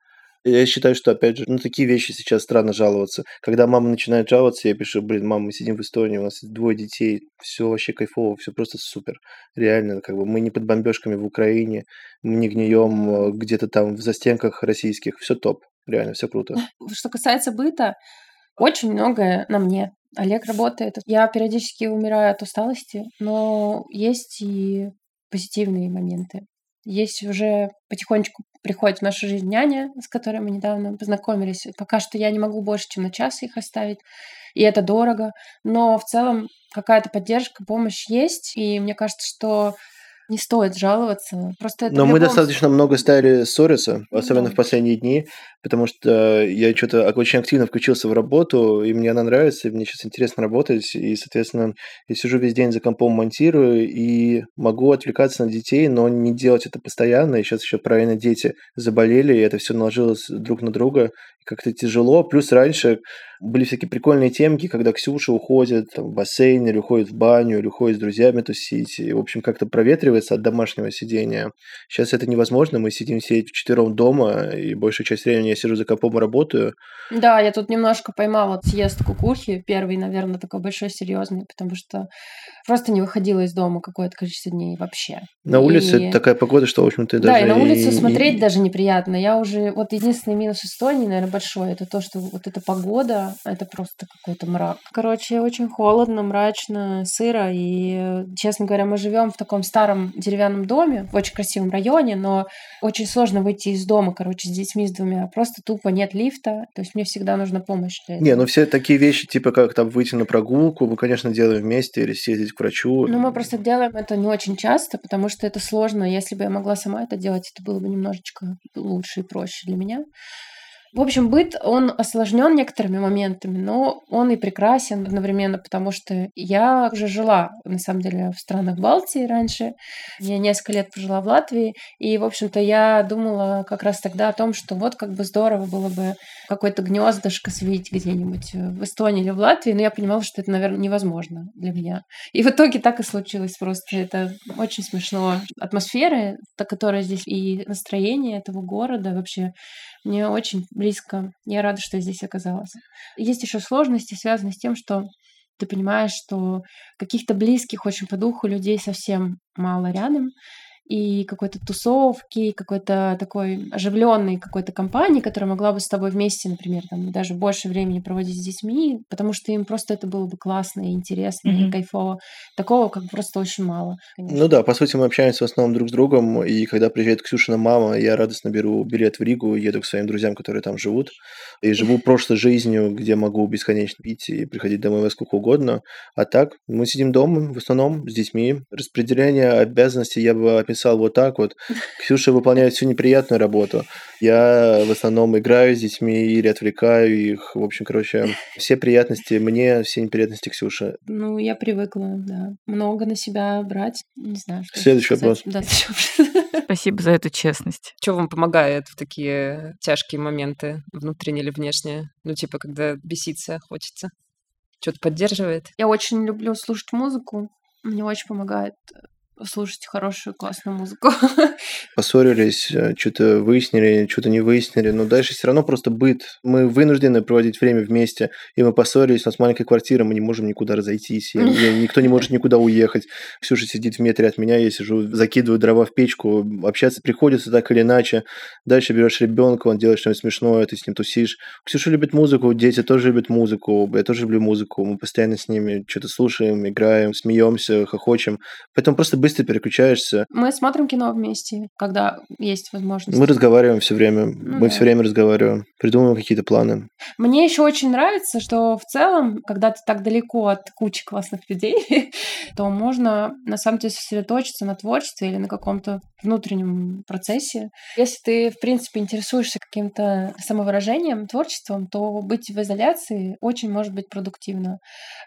S1: Я считаю, что, опять же, ну, такие вещи сейчас странно жаловаться. Когда мама начинает жаловаться, я пишу, блин, мама, мы сидим в Эстонии, у нас двое детей, все вообще кайфово, все просто супер. Реально, как бы мы не под бомбежками в Украине, мы не гнием э, где-то там в застенках российских, все топ. Реально, все круто.
S4: Что касается быта, очень многое на мне. Олег работает. Я периодически умираю от усталости, но есть и позитивные моменты. Есть уже потихонечку приходит в нашу жизнь няня, с которой мы недавно познакомились. Пока что я не могу больше, чем на час их оставить, и это дорого. Но в целом какая-то поддержка, помощь есть, и мне кажется, что не стоит жаловаться. Просто это
S1: Но мы
S4: любом
S1: достаточно много стали ссориться, особенно
S4: да.
S1: в последние дни, потому что я что-то очень активно включился в работу, и мне она нравится, и мне сейчас интересно работать, и, соответственно, я сижу весь день за компом, монтирую, и могу отвлекаться на детей, но не делать это постоянно, и сейчас еще правильно дети заболели, и это все наложилось друг на друга, как-то тяжело, плюс раньше были всякие прикольные темки, когда Ксюша уходит там, в бассейн, или уходит в баню, или уходит с друзьями тусить, и, в общем, как-то проветривается от домашнего сидения. Сейчас это невозможно, мы сидим все вчетвером дома, и большую часть времени я сижу за компом и работаю.
S4: Да, я тут немножко поймала съезд кукухи, первый, наверное, такой большой, серьезный, потому что просто не выходила из дома какое-то количество дней вообще.
S1: На улице
S4: И-
S1: такая погода, что, в общем-то,
S4: Да,
S1: даже...
S4: и на улицу
S1: и-
S4: смотреть даже неприятно. Я уже... Вот единственный минус Эстонии, наверное, большой, это то, что вот эта погода, это просто какой-то мрак. Короче, очень холодно, мрачно, сыро. И, э, честно говоря, мы живем в таком старом деревянном доме, в очень красивом районе, но очень сложно выйти из дома, короче, с детьми, с двумя. Просто тупо нет лифта. То есть мне всегда нужна помощь для
S1: Не, ну все такие вещи, типа как там выйти на прогулку, мы, конечно, делаем вместе или съездить к врачу.
S4: Ну, мы просто делаем это не очень часто, потому что это сложно. Если бы я могла сама это делать, это было бы немножечко лучше и проще для меня. В общем, быт, он осложнен некоторыми моментами, но он и прекрасен одновременно, потому что я уже жила, на самом деле, в странах Балтии раньше. Я несколько лет прожила в Латвии, и, в общем-то, я думала как раз тогда о том, что вот как бы здорово было бы какое-то гнездышко свить где-нибудь в Эстонии или в Латвии, но я понимала, что это, наверное, невозможно для меня. И в итоге так и случилось просто. Это очень смешно. Атмосфера, которая здесь, и настроение этого города вообще мне очень близко. Я рада, что я здесь оказалась. Есть еще сложности, связанные с тем, что ты понимаешь, что каких-то близких очень по духу людей совсем мало рядом. И какой-то тусовки, какой-то такой оживленной какой-то компании, которая могла бы с тобой вместе, например, там, даже больше времени проводить с детьми, потому что им просто это было бы классно и интересно, mm-hmm. и кайфово. Такого как просто очень мало.
S1: Конечно. Ну да, по сути, мы общаемся в основном друг с другом, и когда приезжает Ксюшина мама, я радостно беру билет в Ригу, еду к своим друзьям, которые там живут, и живу прошлой жизнью, где могу бесконечно пить и приходить домой во сколько угодно. А так, мы сидим дома в основном с детьми. Распределение обязанностей я бы описал вот так вот. Ксюша выполняет всю неприятную работу. Я в основном играю с детьми или отвлекаю их. В общем, короче, все приятности мне, все неприятности Ксюша.
S4: Ну, я привыкла, да. Много на себя брать. Не знаю,
S1: что Следующий вопрос.
S4: Да,
S8: Спасибо за эту честность.
S2: Что вам помогает в такие тяжкие моменты, внутренние или внешние? Ну, типа, когда беситься хочется. Что-то поддерживает?
S4: Я очень люблю слушать музыку. Мне очень помогает слушать хорошую, классную музыку.
S1: Поссорились, э, что-то выяснили, что-то не выяснили, но дальше все равно просто быт. Мы вынуждены проводить время вместе, и мы поссорились, у нас маленькая квартира, мы не можем никуда разойтись, и никто не может никуда уехать. Ксюша сидит в метре от меня, я сижу, закидываю дрова в печку, общаться приходится так или иначе. Дальше берешь ребенка, он делает что-нибудь смешное, ты с ним тусишь. Ксюша любит музыку, дети тоже любят музыку, я тоже люблю музыку, мы постоянно с ними что-то слушаем, играем, смеемся, хохочем. Поэтому просто быстро переключаешься.
S4: Мы смотрим кино вместе, когда есть возможность.
S1: Мы разговариваем все время. Ну, мы да. все время разговариваем, придумываем какие-то планы.
S4: Мне еще очень нравится, что в целом, когда ты так далеко от кучи классных людей, то можно на самом деле сосредоточиться на творчестве или на каком-то внутреннем процессе. Если ты, в принципе, интересуешься каким-то самовыражением, творчеством, то быть в изоляции очень может быть продуктивно.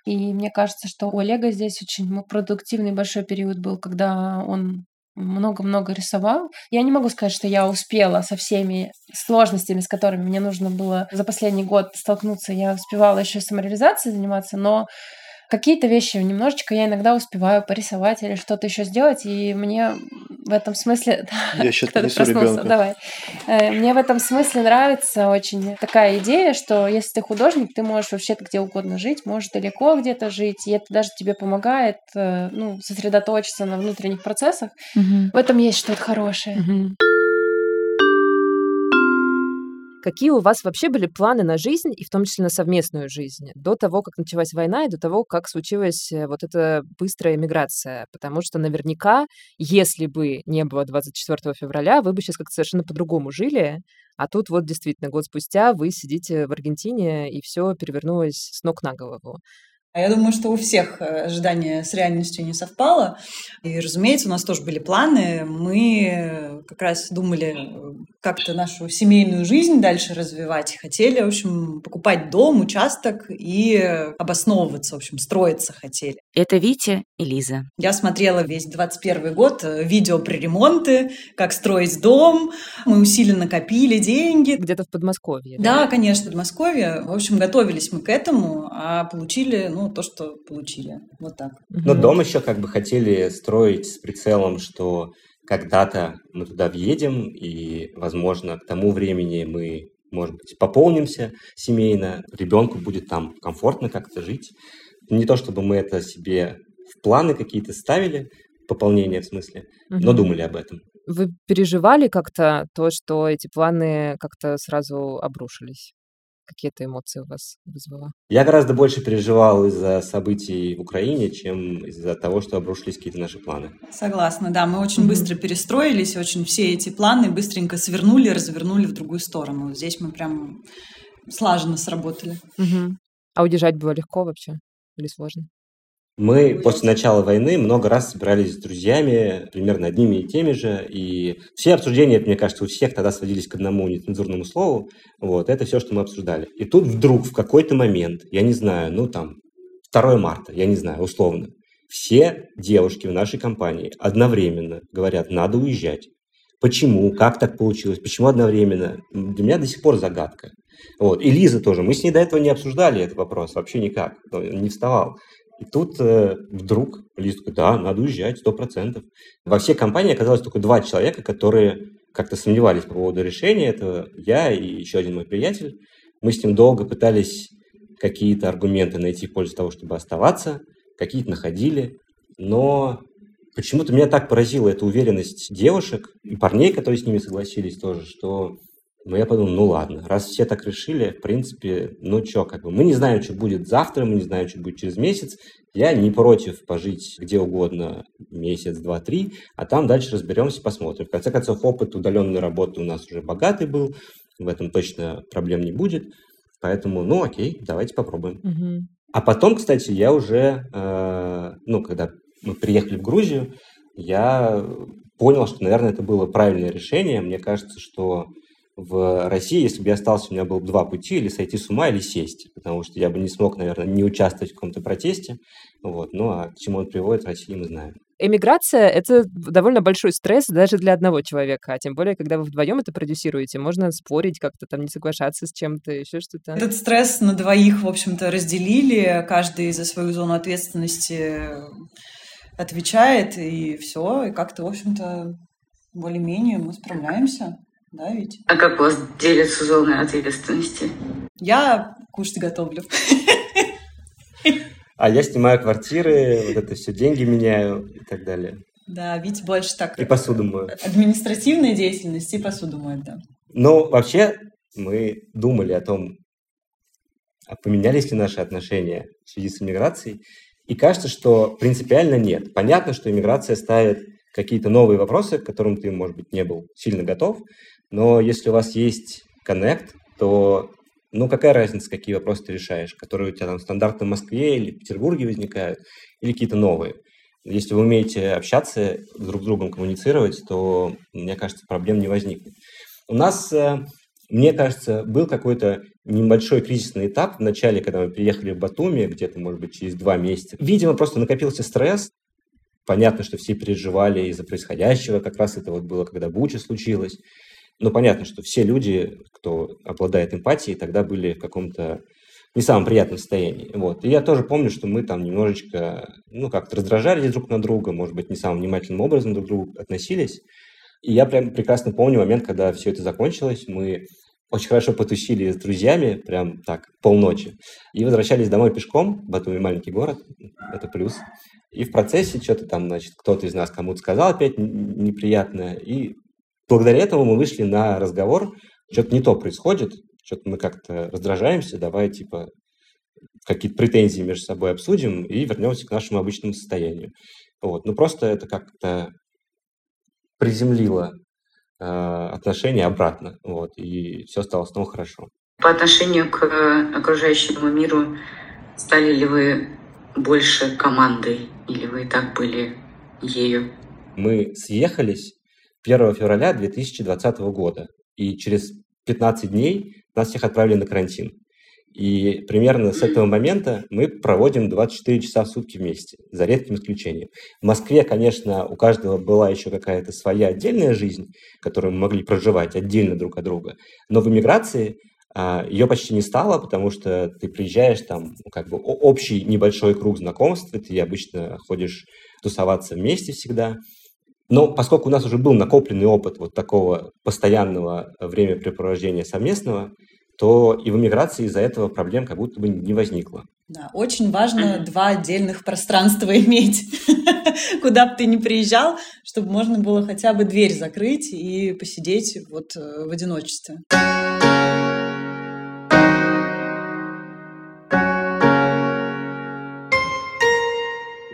S4: И мне кажется, что у Олега здесь очень продуктивный большой период был, когда он много-много рисовал. Я не могу сказать, что я успела со всеми сложностями, с которыми мне нужно было за последний год столкнуться. Я успевала еще самореализацией заниматься, но какие-то вещи немножечко я иногда успеваю порисовать или что-то еще сделать, и мне в этом смысле...
S1: Я сейчас принесу ребенка.
S4: Давай. Э, мне в этом смысле нравится очень такая идея, что если ты художник, ты можешь вообще где угодно жить, можешь далеко где-то жить, и это даже тебе помогает э, ну, сосредоточиться на внутренних процессах. Угу. В этом есть что-то хорошее. Угу.
S2: Какие у вас вообще были планы на жизнь, и в том числе на совместную жизнь, до того, как началась война, и до того, как случилась э, вот эта быстрая миграция? Потому что наверняка, если бы не было 24 февраля, вы бы сейчас как-то совершенно по-другому жили, а тут вот действительно год спустя вы сидите в Аргентине, и все перевернулось с ног на голову.
S6: А я думаю, что у всех э, ожидание с реальностью не совпало. И, разумеется, у нас тоже были планы. Мы как раз думали э, как-то нашу семейную жизнь дальше развивать. Хотели, в общем, покупать дом, участок и обосновываться, в общем, строиться хотели.
S3: Это Витя и Лиза.
S6: Я смотрела весь 21 год э, видео про ремонты, как строить дом. Мы усиленно копили деньги.
S2: Где-то в Подмосковье.
S6: Да, да, конечно, в Подмосковье. В общем, готовились мы к этому, а получили, ну, то, что получили. Вот так.
S5: Но дом еще как бы хотели строить с прицелом, что когда-то мы туда въедем, и, возможно, к тому времени мы, может быть, пополнимся семейно, ребенку будет там комфортно как-то жить. Не то, чтобы мы это себе в планы какие-то ставили, пополнение в смысле, угу. но думали об этом.
S2: Вы переживали как-то то, что эти планы как-то сразу обрушились? Какие-то эмоции у вас вызвало?
S5: Я гораздо больше переживал из-за событий в Украине, чем из-за того, что обрушились какие-то наши планы.
S6: Согласна, да. Мы очень mm-hmm. быстро перестроились, очень все эти планы быстренько свернули, развернули в другую сторону. Здесь мы прям слаженно сработали.
S2: Mm-hmm. А удержать было легко вообще или сложно?
S5: Мы после начала войны много раз собирались с друзьями, примерно одними и теми же, и все обсуждения, мне кажется, у всех тогда сводились к одному нецензурному слову. Вот, это все, что мы обсуждали. И тут вдруг в какой-то момент, я не знаю, ну там, 2 марта, я не знаю, условно, все девушки в нашей компании одновременно говорят, надо уезжать. Почему? Как так получилось? Почему одновременно? Для меня до сих пор загадка. Вот. И Лиза тоже. Мы с ней до этого не обсуждали этот вопрос, вообще никак. Не вставал. И тут э, вдруг Лиза такой, да, надо уезжать, сто процентов. Во всей компании оказалось только два человека, которые как-то сомневались по поводу решения этого. Я и еще один мой приятель. Мы с ним долго пытались какие-то аргументы найти в пользу того, чтобы оставаться, какие-то находили, но почему-то меня так поразила эта уверенность девушек и парней, которые с ними согласились тоже, что ну, я подумал, ну ладно, раз все так решили, в принципе, ну что, как бы, мы не знаем, что будет завтра, мы не знаем, что будет через месяц, я не против пожить где угодно месяц, два, три, а там дальше разберемся, посмотрим. В конце концов, опыт удаленной работы у нас уже богатый был, в этом точно проблем не будет, поэтому, ну окей, давайте попробуем.
S2: Мгм.
S5: А потом, кстати, я уже, э, ну, когда мы приехали в Грузию, я понял, что, наверное, это было правильное решение. Мне кажется, что в России, если бы я остался, у меня было бы два пути, или сойти с ума, или сесть, потому что я бы не смог, наверное, не участвовать в каком-то протесте. Вот. Ну, а к чему он приводит в России, мы знаем.
S2: Эмиграция — это довольно большой стресс даже для одного человека, а тем более, когда вы вдвоем это продюсируете, можно спорить как-то, там, не соглашаться с чем-то, еще что-то.
S6: Этот стресс на двоих, в общем-то, разделили, каждый за свою зону ответственности отвечает, и все, и как-то, в общем-то, более-менее мы справляемся. Да, ведь?
S3: А как у вас делятся зоны ответственности?
S6: Я кушать готовлю.
S5: А я снимаю квартиры, вот это все, деньги меняю и так далее.
S6: Да, Вить больше так...
S5: И посуду мою.
S6: Административная деятельность и посуду моет, да.
S5: Ну, вообще, мы думали о том, а поменялись ли наши отношения в связи с иммиграцией. И кажется, что принципиально нет. Понятно, что иммиграция ставит какие-то новые вопросы, к которым ты, может быть, не был сильно готов. Но если у вас есть коннект, то ну какая разница, какие вопросы ты решаешь, которые у тебя там стандартно в Москве или в Петербурге возникают, или какие-то новые. Если вы умеете общаться, друг с другом коммуницировать, то, мне кажется, проблем не возникнет. У нас, э, мне кажется, был какой-то небольшой кризисный этап в начале, когда мы приехали в Батуми, где-то, может быть, через два месяца. Видимо, просто накопился стресс. Понятно, что все переживали из-за происходящего. Как раз это вот было, когда Буча случилось. Но понятно, что все люди, кто обладает эмпатией, тогда были в каком-то не самом приятном состоянии. Вот. И я тоже помню, что мы там немножечко, ну, как-то раздражались друг на друга, может быть, не самым внимательным образом друг к другу относились. И я прям прекрасно помню момент, когда все это закончилось. Мы очень хорошо потусили с друзьями, прям так, полночи. И возвращались домой пешком. Батуми маленький город, это плюс. И в процессе что-то там, значит, кто-то из нас кому-то сказал опять неприятное. И благодаря этому мы вышли на разговор, что-то не то происходит, что-то мы как-то раздражаемся, давай, типа, какие-то претензии между собой обсудим и вернемся к нашему обычному состоянию. Вот. Ну, просто это как-то приземлило э, отношения обратно, вот, и все стало снова хорошо.
S3: По отношению к окружающему миру стали ли вы больше командой или вы и так были ею?
S5: Мы съехались 1 февраля 2020 года, и через 15 дней нас всех отправили на карантин. И примерно с этого момента мы проводим 24 часа в сутки вместе, за редким исключением. В Москве, конечно, у каждого была еще какая-то своя отдельная жизнь, которую мы могли проживать отдельно друг от друга. Но в эмиграции а, ее почти не стало, потому что ты приезжаешь, там ну, как бы общий небольшой круг знакомств, ты обычно ходишь тусоваться вместе всегда. Но поскольку у нас уже был накопленный опыт вот такого постоянного времяпрепровождения совместного, то и в эмиграции из-за этого проблем как будто бы не возникло.
S6: Да, очень важно два отдельных пространства иметь, куда бы ты ни приезжал, чтобы можно было хотя бы дверь закрыть и посидеть вот э, в одиночестве.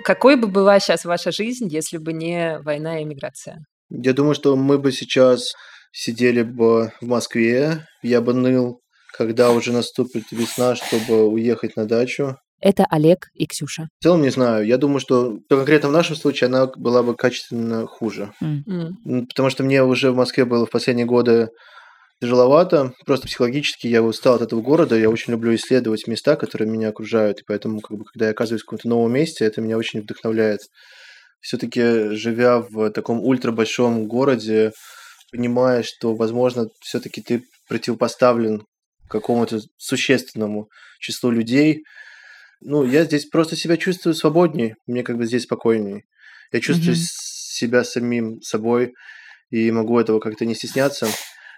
S2: Какой бы была сейчас ваша жизнь, если бы не война и миграция?
S1: Я думаю, что мы бы сейчас сидели бы в Москве, я бы ныл, когда уже наступит весна, чтобы уехать на дачу.
S2: Это Олег и Ксюша.
S1: В целом не знаю. Я думаю, что конкретно в нашем случае она была бы качественно хуже.
S2: Mm.
S1: Потому что мне уже в Москве было в последние годы тяжеловато. Просто психологически я устал от этого города. Я очень люблю исследовать места, которые меня окружают. И поэтому, как бы, когда я оказываюсь в каком-то новом месте, это меня очень вдохновляет. Все-таки, живя в таком ультрабольшом городе, понимаешь, что, возможно, все-таки ты противопоставлен какому-то существенному числу людей. Ну, я здесь просто себя чувствую свободнее, мне как бы здесь спокойнее. Я чувствую mm-hmm. себя самим собой и могу этого как-то не стесняться.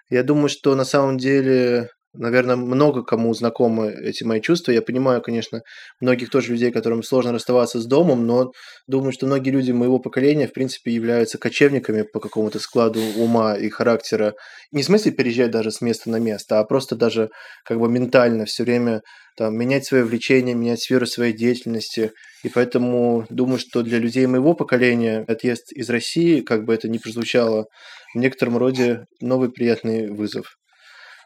S1: Я думаю, что на самом деле Наверное, много кому знакомы эти мои чувства. Я понимаю, конечно, многих тоже людей, которым сложно расставаться с домом, но думаю, что многие люди моего поколения, в принципе, являются кочевниками по какому-то складу ума и характера. Не в смысле переезжать даже с места на место, а просто даже как бы ментально все время там, менять свое влечение, менять сферу своей деятельности. И поэтому думаю, что для людей моего поколения отъезд из России, как бы это ни прозвучало, в некотором роде новый приятный вызов.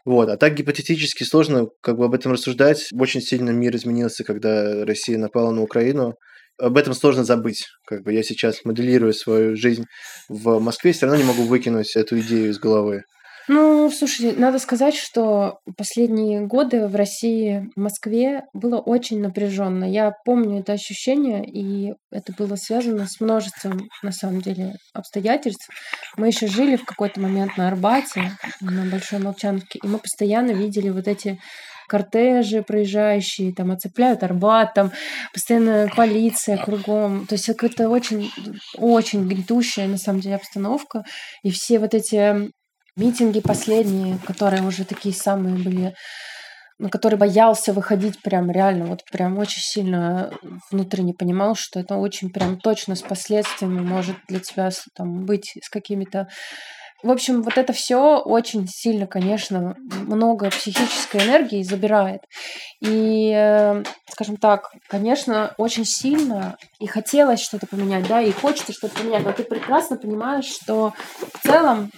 S1: Вот. А так гипотетически сложно как бы об этом рассуждать. Очень сильно мир изменился, когда Россия напала на Украину. Об этом сложно забыть. Как бы я сейчас моделирую свою жизнь в Москве, все равно не могу выкинуть эту идею из головы.
S4: Ну, слушай, надо сказать, что последние годы в России, в Москве было очень напряженно. Я помню это ощущение, и это было связано с множеством, на самом деле, обстоятельств. Мы еще жили в какой-то момент на Арбате, на Большой Молчановке, и мы постоянно видели вот эти кортежи проезжающие, там оцепляют Арбат, там постоянно полиция кругом. То есть это очень, очень гнетущая, на самом деле, обстановка. И все вот эти Митинги последние, которые уже такие самые были, на которые боялся выходить прям реально, вот прям очень сильно внутренне понимал, что это очень прям точно с последствиями может для тебя там быть с какими-то в общем, вот это все очень сильно, конечно, много психической энергии забирает. И, э, скажем так, конечно, очень сильно и хотелось что-то поменять, да, и хочется что-то поменять, но ты прекрасно понимаешь, что в целом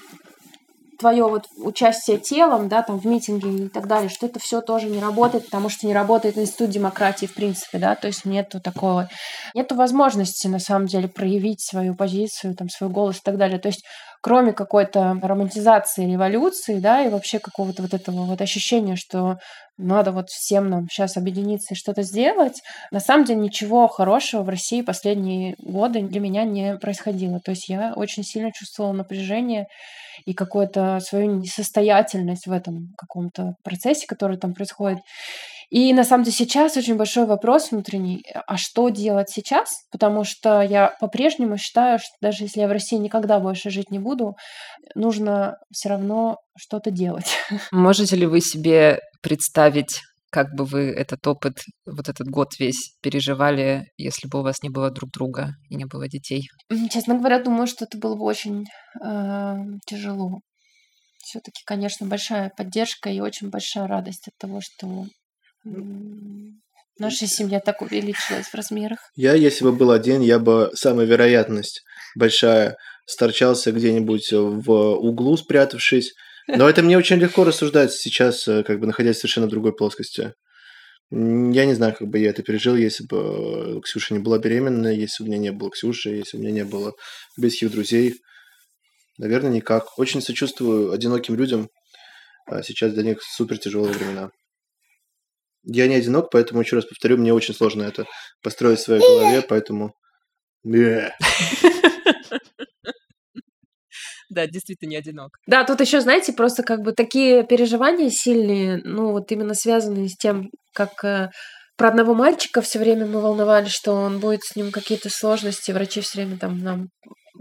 S4: твое вот участие телом, да, там в митинге и так далее, что это все тоже не работает, потому что не работает институт демократии в принципе, да, то есть нету такого, нету возможности на самом деле проявить свою позицию, там, свой голос и так далее. То есть кроме какой-то романтизации революции, да, и вообще какого-то вот этого вот ощущения, что надо вот всем нам сейчас объединиться и что-то сделать, на самом деле ничего хорошего в России последние годы для меня не происходило. То есть я очень сильно чувствовала напряжение и какую-то свою несостоятельность в этом каком-то процессе, который там происходит. И на самом деле сейчас очень большой вопрос внутренний, а что делать сейчас? Потому что я по-прежнему считаю, что даже если я в России никогда больше жить не буду, нужно все равно что-то делать.
S2: Можете ли вы себе представить, как бы вы этот опыт, вот этот год весь переживали, если бы у вас не было друг друга и не было детей?
S4: Честно говоря, думаю, что это было бы очень э, тяжело. Все-таки, конечно, большая поддержка и очень большая радость от того, что Наша семья так увеличилась в размерах.
S1: Я, если бы был один, я бы самая вероятность большая сторчался где-нибудь в углу, спрятавшись. Но это мне очень легко рассуждать сейчас, э, как бы находясь в совершенно другой плоскости. Я не знаю, как бы я это пережил, если бы Ксюша не была беременна, если бы у меня не было Ксюши, если бы у меня не было близких друзей. Наверное, никак. Очень сочувствую одиноким людям. А сейчас для них супер тяжелые времена. Я не одинок, поэтому, еще раз повторю, мне очень сложно это построить в своей голове, поэтому...
S2: Да, действительно не одинок.
S4: Да, тут еще, знаете, просто как бы такие переживания сильные, ну вот именно связанные с тем, как э, про одного мальчика все время мы волновались, что он будет с ним какие-то сложности. Врачи все время там нам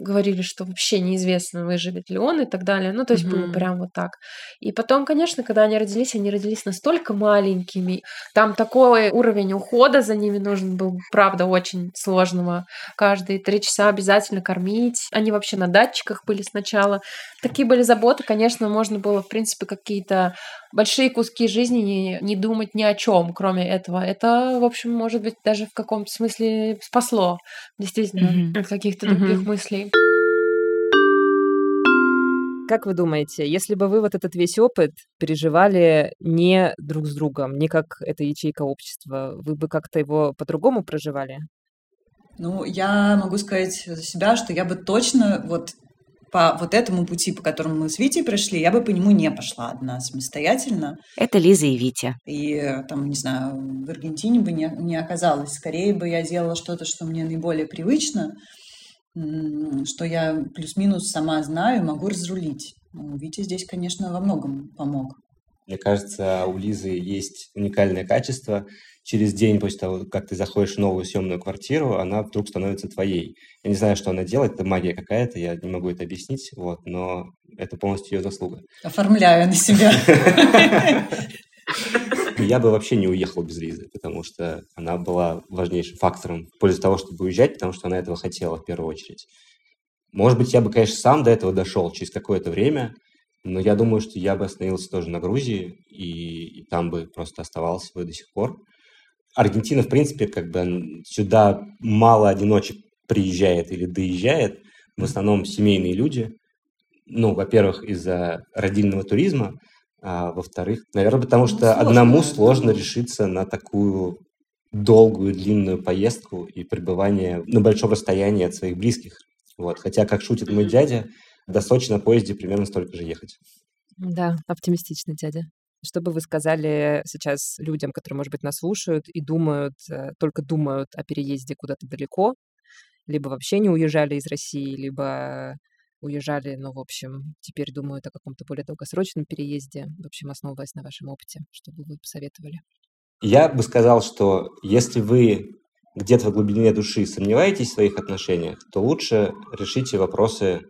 S4: говорили, что вообще неизвестно, выживет ли он и так далее. Ну, то есть mm-hmm. было прям вот так. И потом, конечно, когда они родились, они родились настолько маленькими. Там такой уровень ухода за ними нужен был, правда, очень сложного. Каждые три часа обязательно кормить. Они вообще на датчиках были сначала. Такие были заботы, конечно, можно было, в принципе, какие-то большие куски жизни не, не думать ни о чем, кроме этого. Это, в общем, может быть, даже в каком-то смысле спасло, действительно, mm-hmm. от каких-то mm-hmm. других мыслей.
S2: Как вы думаете, если бы вы вот этот весь опыт переживали не друг с другом, не как эта ячейка общества, вы бы как-то его по-другому проживали?
S6: Ну, я могу сказать за себя, что я бы точно вот по вот этому пути, по которому мы с Витей пришли, я бы по нему не пошла одна самостоятельно.
S3: Это Лиза и Витя.
S6: И там, не знаю, в Аргентине бы не, не оказалось. Скорее бы я делала что-то, что мне наиболее привычно, что я плюс-минус сама знаю и могу разрулить. Ну, Витя здесь, конечно, во многом помог.
S5: Мне кажется, у Лизы есть уникальное качество. Через день после того, как ты заходишь в новую съемную квартиру, она вдруг становится твоей. Я не знаю, что она делает, это магия какая-то, я не могу это объяснить, вот, но это полностью ее заслуга.
S6: Оформляю на себя.
S5: Я бы вообще не уехал без Лизы, потому что она была важнейшим фактором в пользу того, чтобы уезжать, потому что она этого хотела в первую очередь. Может быть, я бы, конечно, сам до этого дошел через какое-то время, но я думаю, что я бы остановился тоже на Грузии, и, и там бы просто оставался бы до сих пор. Аргентина, в принципе, как бы сюда мало одиночек приезжает или доезжает, в основном семейные люди. Ну, во-первых, из-за родильного туризма, а во-вторых, наверное, потому ну, что сложно, одному сложно решиться на такую долгую, длинную поездку и пребывание на большом расстоянии от своих близких. Вот. Хотя, как шутит мой дядя, до Сочи на поезде примерно столько же ехать.
S2: Да, оптимистичный дядя. Что бы вы сказали сейчас людям, которые, может быть, нас слушают и думают, э, только думают о переезде куда-то далеко, либо вообще не уезжали из России, либо уезжали, ну, в общем, теперь думают о каком-то более долгосрочном переезде, в общем, основываясь на вашем опыте, что бы вы посоветовали?
S5: Я бы сказал, что если вы где-то в глубине души сомневаетесь в своих отношениях, то лучше решите вопросы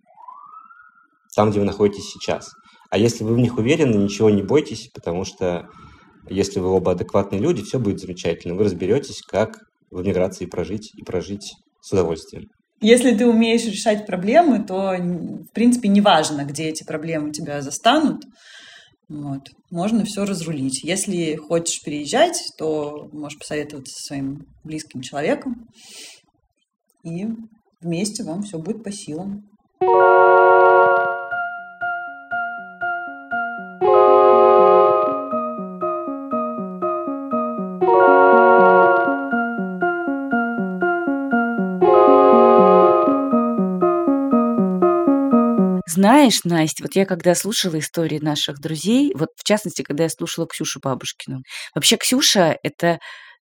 S5: там, где вы находитесь сейчас. А если вы в них уверены, ничего не бойтесь, потому что если вы оба адекватные люди, все будет замечательно. Вы разберетесь, как в эмиграции прожить и прожить с удовольствием.
S6: Если ты умеешь решать проблемы, то, в принципе, неважно, где эти проблемы тебя застанут. Вот. Можно все разрулить. Если хочешь переезжать, то можешь посоветоваться со своим близким человеком, и вместе вам все будет по силам.
S3: Знаешь, Настя, вот я когда слушала истории наших друзей, вот в частности, когда я слушала Ксюшу Бабушкину, вообще Ксюша — это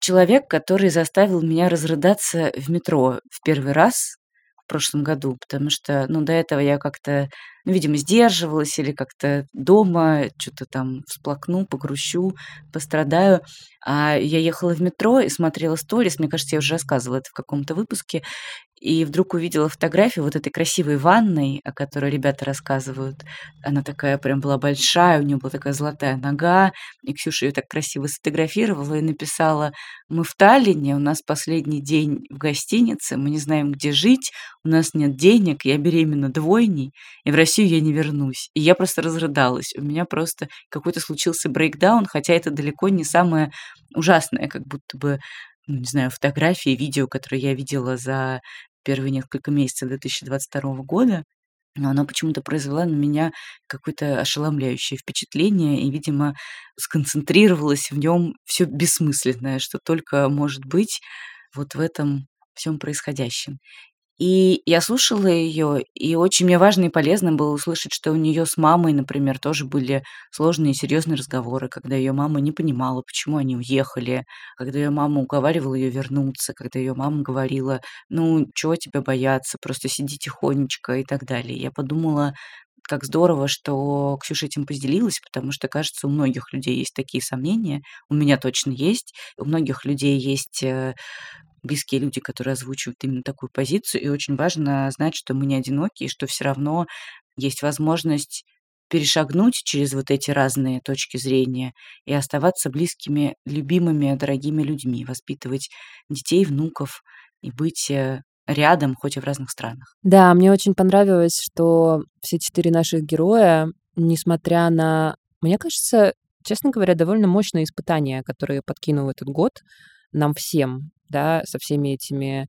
S3: человек, который заставил меня разрыдаться в метро в первый раз в прошлом году, потому что, ну, до этого я как-то, ну, видимо, сдерживалась или как-то дома что-то там всплакну, погрущу, пострадаю. А я ехала в метро и смотрела сторис, мне кажется, я уже рассказывала это в каком-то выпуске, и вдруг увидела фотографию вот этой красивой ванной, о которой ребята рассказывают. Она такая прям была большая, у нее была такая золотая нога, и Ксюша ее так красиво сфотографировала и написала, мы в Таллине, у нас последний день в гостинице, мы не знаем, где жить, у нас нет денег, я беременна двойней, и в Россию я не вернусь. И я просто разрыдалась. У меня просто какой-то случился брейкдаун, хотя это далеко не самое ужасное, как будто бы ну, не знаю, фотографии, видео, которые я видела за первые несколько месяцев 2022 года, но оно почему-то произвело на меня какое-то ошеломляющее впечатление, и, видимо, сконцентрировалось в нем все бессмысленное, что только может быть вот в этом всем происходящем. И я слушала ее, и очень мне важно и полезно было услышать, что у нее с мамой, например, тоже были сложные и серьезные разговоры, когда ее мама не понимала, почему они уехали, когда ее мама уговаривала ее вернуться, когда ее мама говорила, ну, чего тебя бояться, просто сиди тихонечко и так далее. Я подумала, как здорово, что Ксюша этим поделилась, потому что, кажется, у многих людей есть такие сомнения, у меня точно есть, у многих людей есть э, близкие люди, которые озвучивают именно такую позицию. И очень важно знать, что мы не одиноки, и что все равно есть возможность перешагнуть через вот эти разные точки зрения и оставаться близкими, любимыми, дорогими людьми, воспитывать детей, внуков и быть э, рядом, хоть и в разных странах.
S2: Да, мне очень понравилось, что все четыре наших героя, несмотря на, мне кажется, честно говоря, довольно мощные испытания, которые подкинул этот год нам всем, да, со всеми этими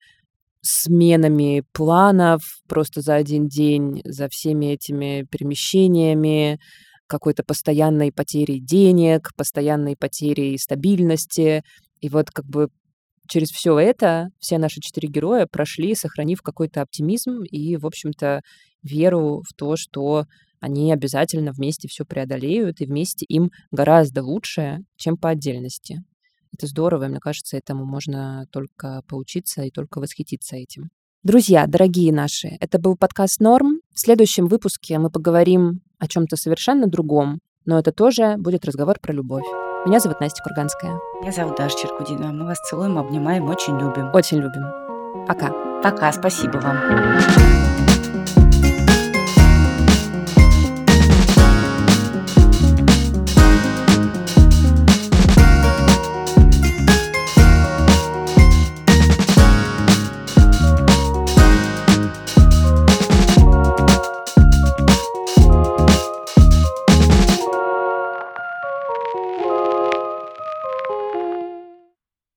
S2: сменами планов просто за один день, за всеми этими перемещениями, какой-то постоянной потерей денег, постоянной потерей стабильности. И вот как бы через все это все наши четыре героя прошли, сохранив какой-то оптимизм и, в общем-то, веру в то, что они обязательно вместе все преодолеют, и вместе им гораздо лучше, чем по отдельности. Это здорово, и мне кажется, этому можно только поучиться и только восхититься этим. Друзья, дорогие наши, это был подкаст «Норм». В следующем выпуске мы поговорим о чем-то совершенно другом, но это тоже будет разговор про любовь. Меня зовут Настя Курганская.
S3: Меня зовут Даша Черкудинова. Мы вас целуем, обнимаем, очень любим.
S2: Очень любим. Пока.
S3: Пока, спасибо вам.